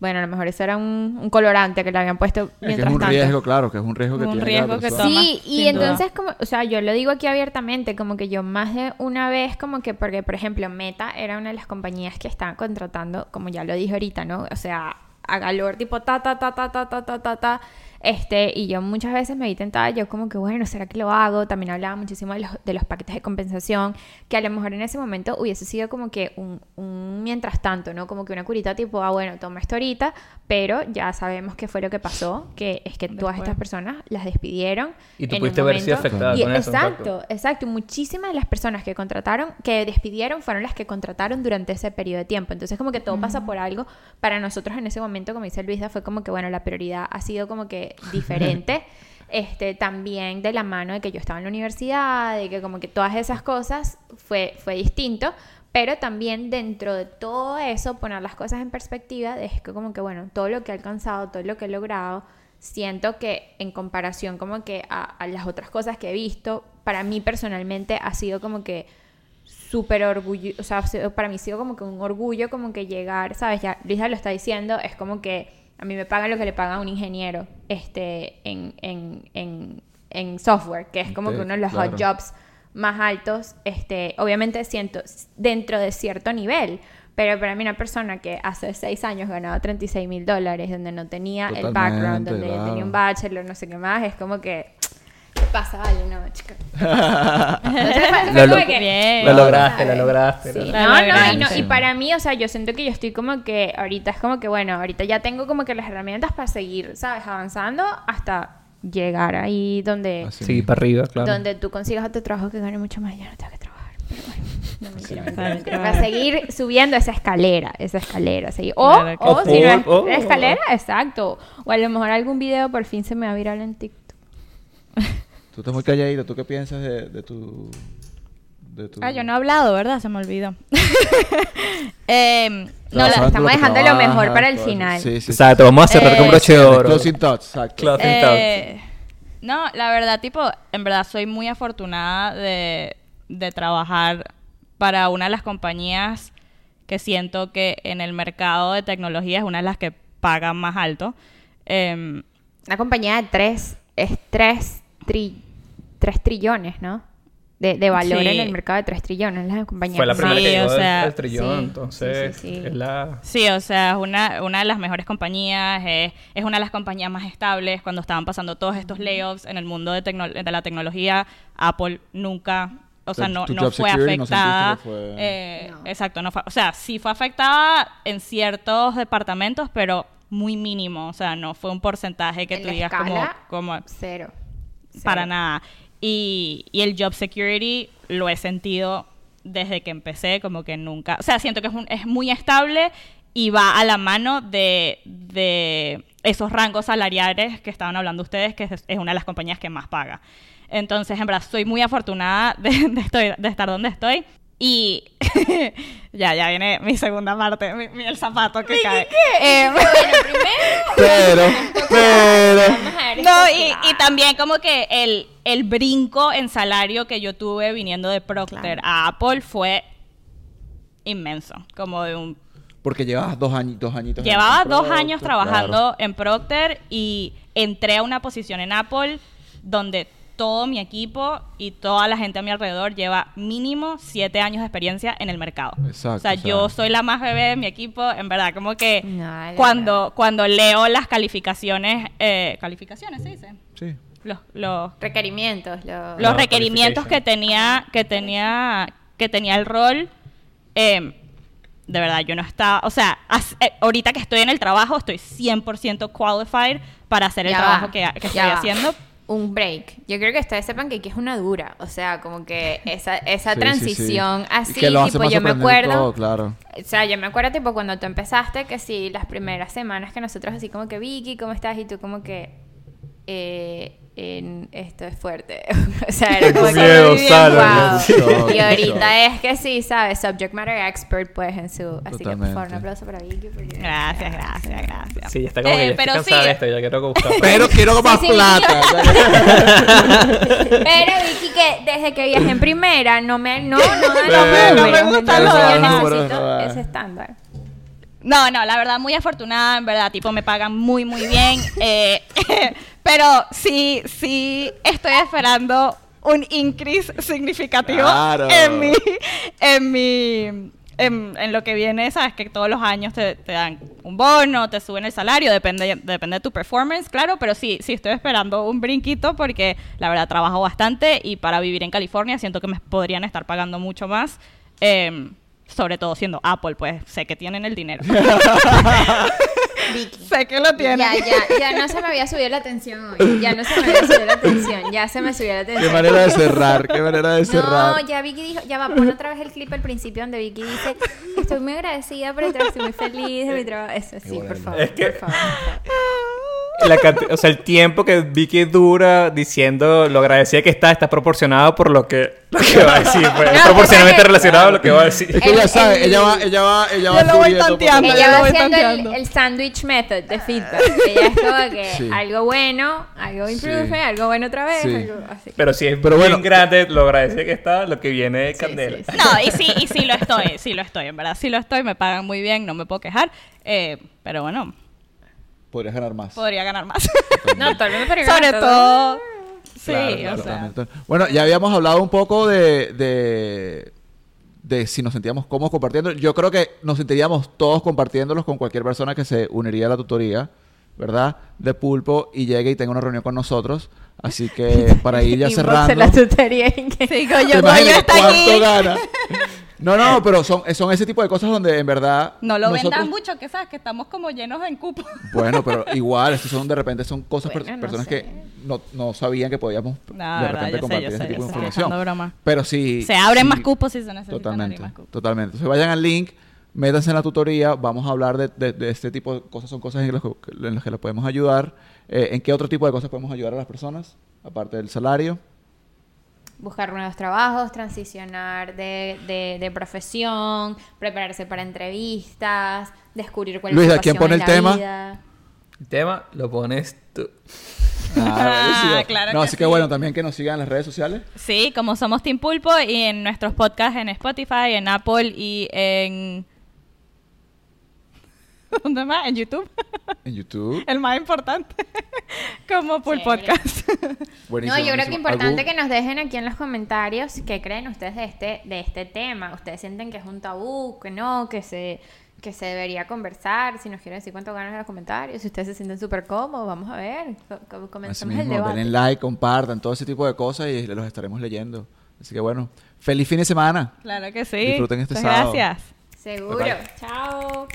Speaker 1: bueno, a lo mejor eso era un, un colorante que le habían puesto
Speaker 2: Es que
Speaker 1: mientras
Speaker 2: es un
Speaker 1: tanto.
Speaker 2: riesgo, claro, que es un riesgo que
Speaker 3: Un
Speaker 2: tiene
Speaker 3: riesgo que toma.
Speaker 1: Sí, y
Speaker 3: duda.
Speaker 1: entonces como, o sea, yo lo digo aquí abiertamente, como que yo más de una vez como que, porque por ejemplo Meta era una de las compañías que estaban contratando, como ya lo dije ahorita, ¿no? O sea, a galor tipo ta, ta, ta, ta, ta, ta, ta, ta, ta. Este, y yo muchas veces me vi tentada, yo como que, bueno, ¿será que lo hago? También hablaba muchísimo de los, de los paquetes de compensación, que a lo mejor en ese momento hubiese sido como que un, un mientras tanto, ¿no? Como que una curita tipo, ah, bueno, toma esto ahorita, pero ya sabemos qué fue lo que pasó, que es que todas
Speaker 3: Después.
Speaker 1: estas personas las despidieron.
Speaker 4: Y tú
Speaker 1: en
Speaker 4: pudiste haber sido afectada
Speaker 1: Y-
Speaker 4: con eso.
Speaker 1: Exacto, exacto. Muchísimas de las personas que contrataron, que despidieron, fueron las que contrataron durante ese periodo de tiempo. Entonces, como que todo pasa por algo. Para nosotros en ese momento, como dice Luisa, fue como que, bueno, la prioridad ha sido como que diferente. este, también de la mano de que yo estaba en la universidad, de que como que todas esas cosas fue, fue distinto, pero también dentro de todo eso, poner las cosas en perspectiva, es que como que, bueno, todo lo que he alcanzado, todo lo que he logrado, siento que en comparación como que a, a las otras cosas que he visto, para mí personalmente ha sido como que súper orgullo, o sea, para mí ha sido como que un orgullo como que llegar, ¿sabes? Ya Luisa lo está diciendo, es como que a mí me pagan lo que le pagan a un ingeniero este, en, en, en, en software, que es como que uno de los hot jobs más altos, este, obviamente siento dentro de cierto nivel, pero para mí una persona que hace seis años ganaba 36 mil dólares, donde no tenía el background, donde
Speaker 2: claro.
Speaker 1: tenía un bachelor, no sé qué más, es como que, ¿qué pasa? Vale, no, chica.
Speaker 4: Lo- lo-
Speaker 1: que-.
Speaker 4: Lo lograste, lo lograste.
Speaker 1: Sí,
Speaker 4: lo
Speaker 1: no,
Speaker 3: Lo
Speaker 1: no, y,
Speaker 3: lograste.
Speaker 1: no, y para mí, o sea, yo siento que yo estoy como que ahorita es como que, bueno, ahorita ya tengo como que las herramientas para seguir, ¿sabes? Avanzando hasta llegar ahí donde,
Speaker 2: Así
Speaker 4: Sí,
Speaker 2: mismo.
Speaker 4: para arriba, claro.
Speaker 1: donde tú consigas otro trabajo que gane mucho más ya no tengo que trabajar. Pero bueno, no mentira, mentira,
Speaker 3: Tal
Speaker 1: mentira.
Speaker 3: cual.
Speaker 1: Para seguir subiendo esa escalera, esa escalera. seguir- O,
Speaker 3: Claro
Speaker 1: o
Speaker 4: sí.
Speaker 1: si no es
Speaker 4: Oh, oh.
Speaker 1: escalera, exacto. O a lo mejor algún video por fin se me va a viral en TikTok.
Speaker 2: Tú estás muy calladito. ¿Tú qué piensas de, de tu... De tu...
Speaker 3: Ah, yo no he hablado, ¿verdad? Se me olvidó. Em, no, la-
Speaker 1: estamos dejando lo mejor para el final.
Speaker 2: Sí, sí, sí.
Speaker 4: Exacto, vamos a cerrar con
Speaker 3: Eh,
Speaker 4: broche de oro.
Speaker 2: Closing thoughts, exacto.
Speaker 4: Closing
Speaker 3: Eh, no, la verdad, tipo, en verdad soy muy afortunada de, de trabajar para una de las compañías que siento que en el mercado de tecnología es una de las que pagan más alto. Em,
Speaker 1: Una compañía de tres, es tres, tri- tres trillones, ¿no? De, de valor
Speaker 3: Sí.
Speaker 1: en el mercado de tres trillones. La compañía
Speaker 4: Fue la primera
Speaker 3: Sí,
Speaker 4: que llegó
Speaker 3: o sea,
Speaker 4: trillón,
Speaker 1: sí,
Speaker 4: entonces
Speaker 1: sí, sí, sí.
Speaker 4: es la...
Speaker 3: Sí, o sea, es una, una de las mejores compañías, es, es una de las compañías más estables. Cuando estaban pasando todos estos layoffs en el mundo de, tecno- de la tecnología, Apple nunca, o sea,
Speaker 2: Tu-
Speaker 3: no, no fue
Speaker 2: no
Speaker 3: afectada.
Speaker 2: fue-
Speaker 3: eh,
Speaker 1: No.
Speaker 3: Exacto, no fue, o sea, sí fue afectada en ciertos departamentos, pero muy mínimo, o sea, no fue un porcentaje que
Speaker 1: En
Speaker 3: tú
Speaker 1: la
Speaker 3: digas como
Speaker 1: Cero. Cero.
Speaker 3: para nada. Y, y el job security lo he sentido desde que empecé, como que nunca. O sea, siento que es, un- es muy estable y va a la mano de, de esos rangos salariales que estaban hablando ustedes, que es, es una de las compañías que más paga. Entonces, en verdad, estoy muy afortunada de, de estoy- de estar donde estoy. Y ya, ya viene mi segunda parte, mi- mi- el zapato que cae. Eh,
Speaker 2: Pero, pero...
Speaker 1: Vamos a ver
Speaker 3: no, y, y también como que el, el brinco en salario que yo tuve viniendo de Procter a Apple fue inmenso. Como de un...
Speaker 2: Porque llevabas dos, añi- dos añitos.
Speaker 3: Llevaba
Speaker 2: en
Speaker 3: dos
Speaker 2: Procter,
Speaker 3: años
Speaker 2: claro.
Speaker 3: trabajando en Procter y entré a una posición en Apple donde todo mi equipo y toda la gente a mi alrededor lleva mínimo siete años de experiencia en el mercado.
Speaker 2: Exacto,
Speaker 3: o sea,
Speaker 2: o sea-
Speaker 3: yo soy la más bebé de mi equipo, en verdad, como que
Speaker 1: No,
Speaker 3: cuando, cuando leo las calificaciones, eh, calificaciones se dice,
Speaker 2: Sí.
Speaker 3: los, los,
Speaker 1: Requerimientos. lo-
Speaker 3: los
Speaker 4: No,
Speaker 3: requerimientos que tenía, que tenía, que tenía el rol, eh, de verdad, yo no estaba, o sea, as- eh, ahorita que estoy en el trabajo, estoy 100% qualified para hacer el
Speaker 1: Ya
Speaker 3: trabajo
Speaker 1: va,
Speaker 3: que, estoy
Speaker 1: va.
Speaker 3: haciendo.
Speaker 1: Un break. Yo creo que ustedes sepan que aquí es una dura. O sea, como que esa, esa
Speaker 2: Sí, sí, sí.
Speaker 1: transición
Speaker 2: Y
Speaker 1: así,
Speaker 2: que lo
Speaker 1: tipo, yo me acuerdo.
Speaker 2: todo, claro.
Speaker 1: O sea, yo me acuerdo, tipo, cuando tú empezaste, que sí, las primeras semanas que nosotros así como que, Vicky, ¿cómo estás? Y tú como que, eh, en- esto es fuerte. o sea, era como
Speaker 4: Tengo
Speaker 1: que,
Speaker 4: miedo,
Speaker 1: wow. Y ahorita es que sí, ¿sabes? Subject matter expert, pues, en su... Así que, por favor,
Speaker 2: Totalmente.
Speaker 1: un aplauso para Vicky. porque-
Speaker 3: Gracias, gracias, gracias.
Speaker 4: Sí, ya está como
Speaker 3: Eh,
Speaker 4: que ya estoy
Speaker 3: pero
Speaker 4: cansada
Speaker 3: sí.
Speaker 4: de esto, ya quiero buscar.
Speaker 2: Pero quiero más
Speaker 1: Sí, sí,
Speaker 2: plata.
Speaker 1: Pero Vicky, que desde que viajé en primera, no me, no, no, no, no,
Speaker 2: no me
Speaker 3: gustan
Speaker 1: Yo
Speaker 3: los
Speaker 1: necesito ese estándar.
Speaker 3: No, no, la verdad muy afortunada, en verdad, tipo me pagan muy, muy bien. eh, pero sí, sí estoy esperando un increase significativo
Speaker 2: Claro.
Speaker 3: en mi, en mi, en, en lo que viene, sabes que todos los años te, te dan un bono, te suben el salario, depende, depende de tu performance, claro, pero sí, sí estoy esperando un brinquito porque la verdad trabajo bastante y para vivir en California siento que me podrían estar pagando mucho más. em, sobre todo siendo Apple, pues sé que tienen el dinero.
Speaker 1: Vicky.
Speaker 3: sé que lo tienen.
Speaker 1: Ya, ya, ya no se me había subido la tensión hoy. Ya no se me había subido la tensión. Ya se me subió la
Speaker 2: Qué
Speaker 1: tensión.
Speaker 2: manera de cerrar, qué manera de cerrar.
Speaker 1: No, ya Vicky dijo, ya va, pon otra vez el clip al principio donde Vicky dice, estoy muy agradecida por el trabajo, estoy muy feliz de mi trabajo. Eso sí, por favor,
Speaker 4: Es que-
Speaker 1: por favor. por favor.
Speaker 4: La o sea, el tiempo que Vicky dura diciendo lo agradecida que está, está proporcionado por lo que, lo que va a decir. pues, es proporcionalmente relacionado a lo que va a decir.
Speaker 2: Es que
Speaker 1: El-
Speaker 2: ella sabe,
Speaker 1: el-
Speaker 2: ella va, ella va, ella
Speaker 3: Yo
Speaker 2: va
Speaker 3: lo voy tanteando,
Speaker 1: Ella
Speaker 3: lo
Speaker 1: va
Speaker 3: voy
Speaker 1: haciendo el,
Speaker 3: tanteando.
Speaker 1: el sandwich method de feedback. Ella es como que
Speaker 2: Sí.
Speaker 1: algo bueno, algo improve,
Speaker 2: Sí.
Speaker 1: algo bueno otra vez,
Speaker 2: Sí.
Speaker 1: algo así.
Speaker 4: Pero si es
Speaker 2: Pero
Speaker 4: bien
Speaker 2: bueno.
Speaker 4: grande lo agradecida que está, lo que viene es candela.
Speaker 1: sí, sí.
Speaker 3: No, y sí, y sí lo estoy, sí lo estoy, en verdad, sí lo estoy, me pagan muy bien, no me puedo quejar, eh, pero bueno,
Speaker 2: Podrías ganar más.
Speaker 3: podría ganar más.
Speaker 1: No, todo el mundo podría
Speaker 3: Sobre
Speaker 1: ganar
Speaker 3: todo, sí,
Speaker 4: Claro,
Speaker 3: o sea.
Speaker 2: Bueno, ya habíamos hablado un poco de, de, de si nos sentíamos cómodos compartiendo. Yo creo que nos sentiríamos todos compartiéndolos con cualquier persona que se uniría a la tutoría, ¿verdad? De pulpo y llegue y tenga una reunión con nosotros. Así que para ir ya cerrando.
Speaker 1: la tutoría en que-
Speaker 3: Sí,
Speaker 2: ¿te
Speaker 3: coño,
Speaker 2: imaginas
Speaker 3: Goyo está aquí.
Speaker 2: gana? No, no, pero son, son ese tipo de cosas donde en verdad.
Speaker 3: No lo
Speaker 2: nosotros-
Speaker 3: vendan mucho, que sabes que estamos como llenos en cupo.
Speaker 2: Bueno, pero igual, estos son de repente son cosas, per-
Speaker 1: Bueno, no
Speaker 2: personas
Speaker 1: sé.
Speaker 2: que no, no sabían que podíamos
Speaker 3: No,
Speaker 2: de repente
Speaker 3: sé,
Speaker 2: compartir
Speaker 3: yo
Speaker 2: ese
Speaker 3: sé,
Speaker 2: tipo de
Speaker 3: sé,
Speaker 2: información. Pero sí.
Speaker 3: Se abren
Speaker 2: sí,
Speaker 3: más cupos si se necesitan
Speaker 2: Totalmente,
Speaker 3: abrir más cupos.
Speaker 2: totalmente. Entonces vayan al link, métanse en la tutoría, vamos a hablar de, de- de este tipo de cosas, son cosas en las que, en las que les podemos ayudar. Eh, ¿En qué otro tipo de cosas podemos ayudar a las personas? Aparte del salario.
Speaker 1: Buscar nuevos trabajos, transicionar de, de, de profesión, prepararse para entrevistas, descubrir cuál
Speaker 2: Luisa,
Speaker 1: es su
Speaker 2: ¿quién pone
Speaker 1: en
Speaker 2: el
Speaker 1: la
Speaker 2: tema?
Speaker 1: vida.
Speaker 4: El tema lo pones tú.
Speaker 2: Ah, buenísimo.
Speaker 3: claro
Speaker 2: no,
Speaker 3: que
Speaker 2: así que
Speaker 3: sí.
Speaker 2: bueno, también que nos sigan en las redes sociales.
Speaker 3: Sí, como somos Team Pulpo y en nuestros podcasts en Spotify, en Apple y en... ¿Dónde más? En YouTube.
Speaker 2: En YouTube.
Speaker 3: El más importante. como Pulp
Speaker 1: Chévere.
Speaker 3: Podcast.
Speaker 2: Buenísimo.
Speaker 1: No, yo creo que importante
Speaker 2: ¿Algún-
Speaker 1: que nos dejen aquí en los comentarios qué creen ustedes de este, de este tema. ¿Ustedes sienten que es un tabú, que no, que se, que se debería conversar? Si nos quieren decir cuánto ganan en los comentarios, si ustedes se sienten súper cómodos, vamos a ver. Co- co-
Speaker 2: Así
Speaker 1: Comencemos el
Speaker 2: mismo,
Speaker 1: debate.
Speaker 2: denle like, compartan, todo ese tipo de cosas y los estaremos leyendo. Así que bueno, feliz fin de semana.
Speaker 3: claro que sí.
Speaker 2: Disfruten este
Speaker 3: Muchas
Speaker 2: sábado.
Speaker 3: Gracias.
Speaker 1: Seguro.
Speaker 2: Bye, bye.
Speaker 1: Chao.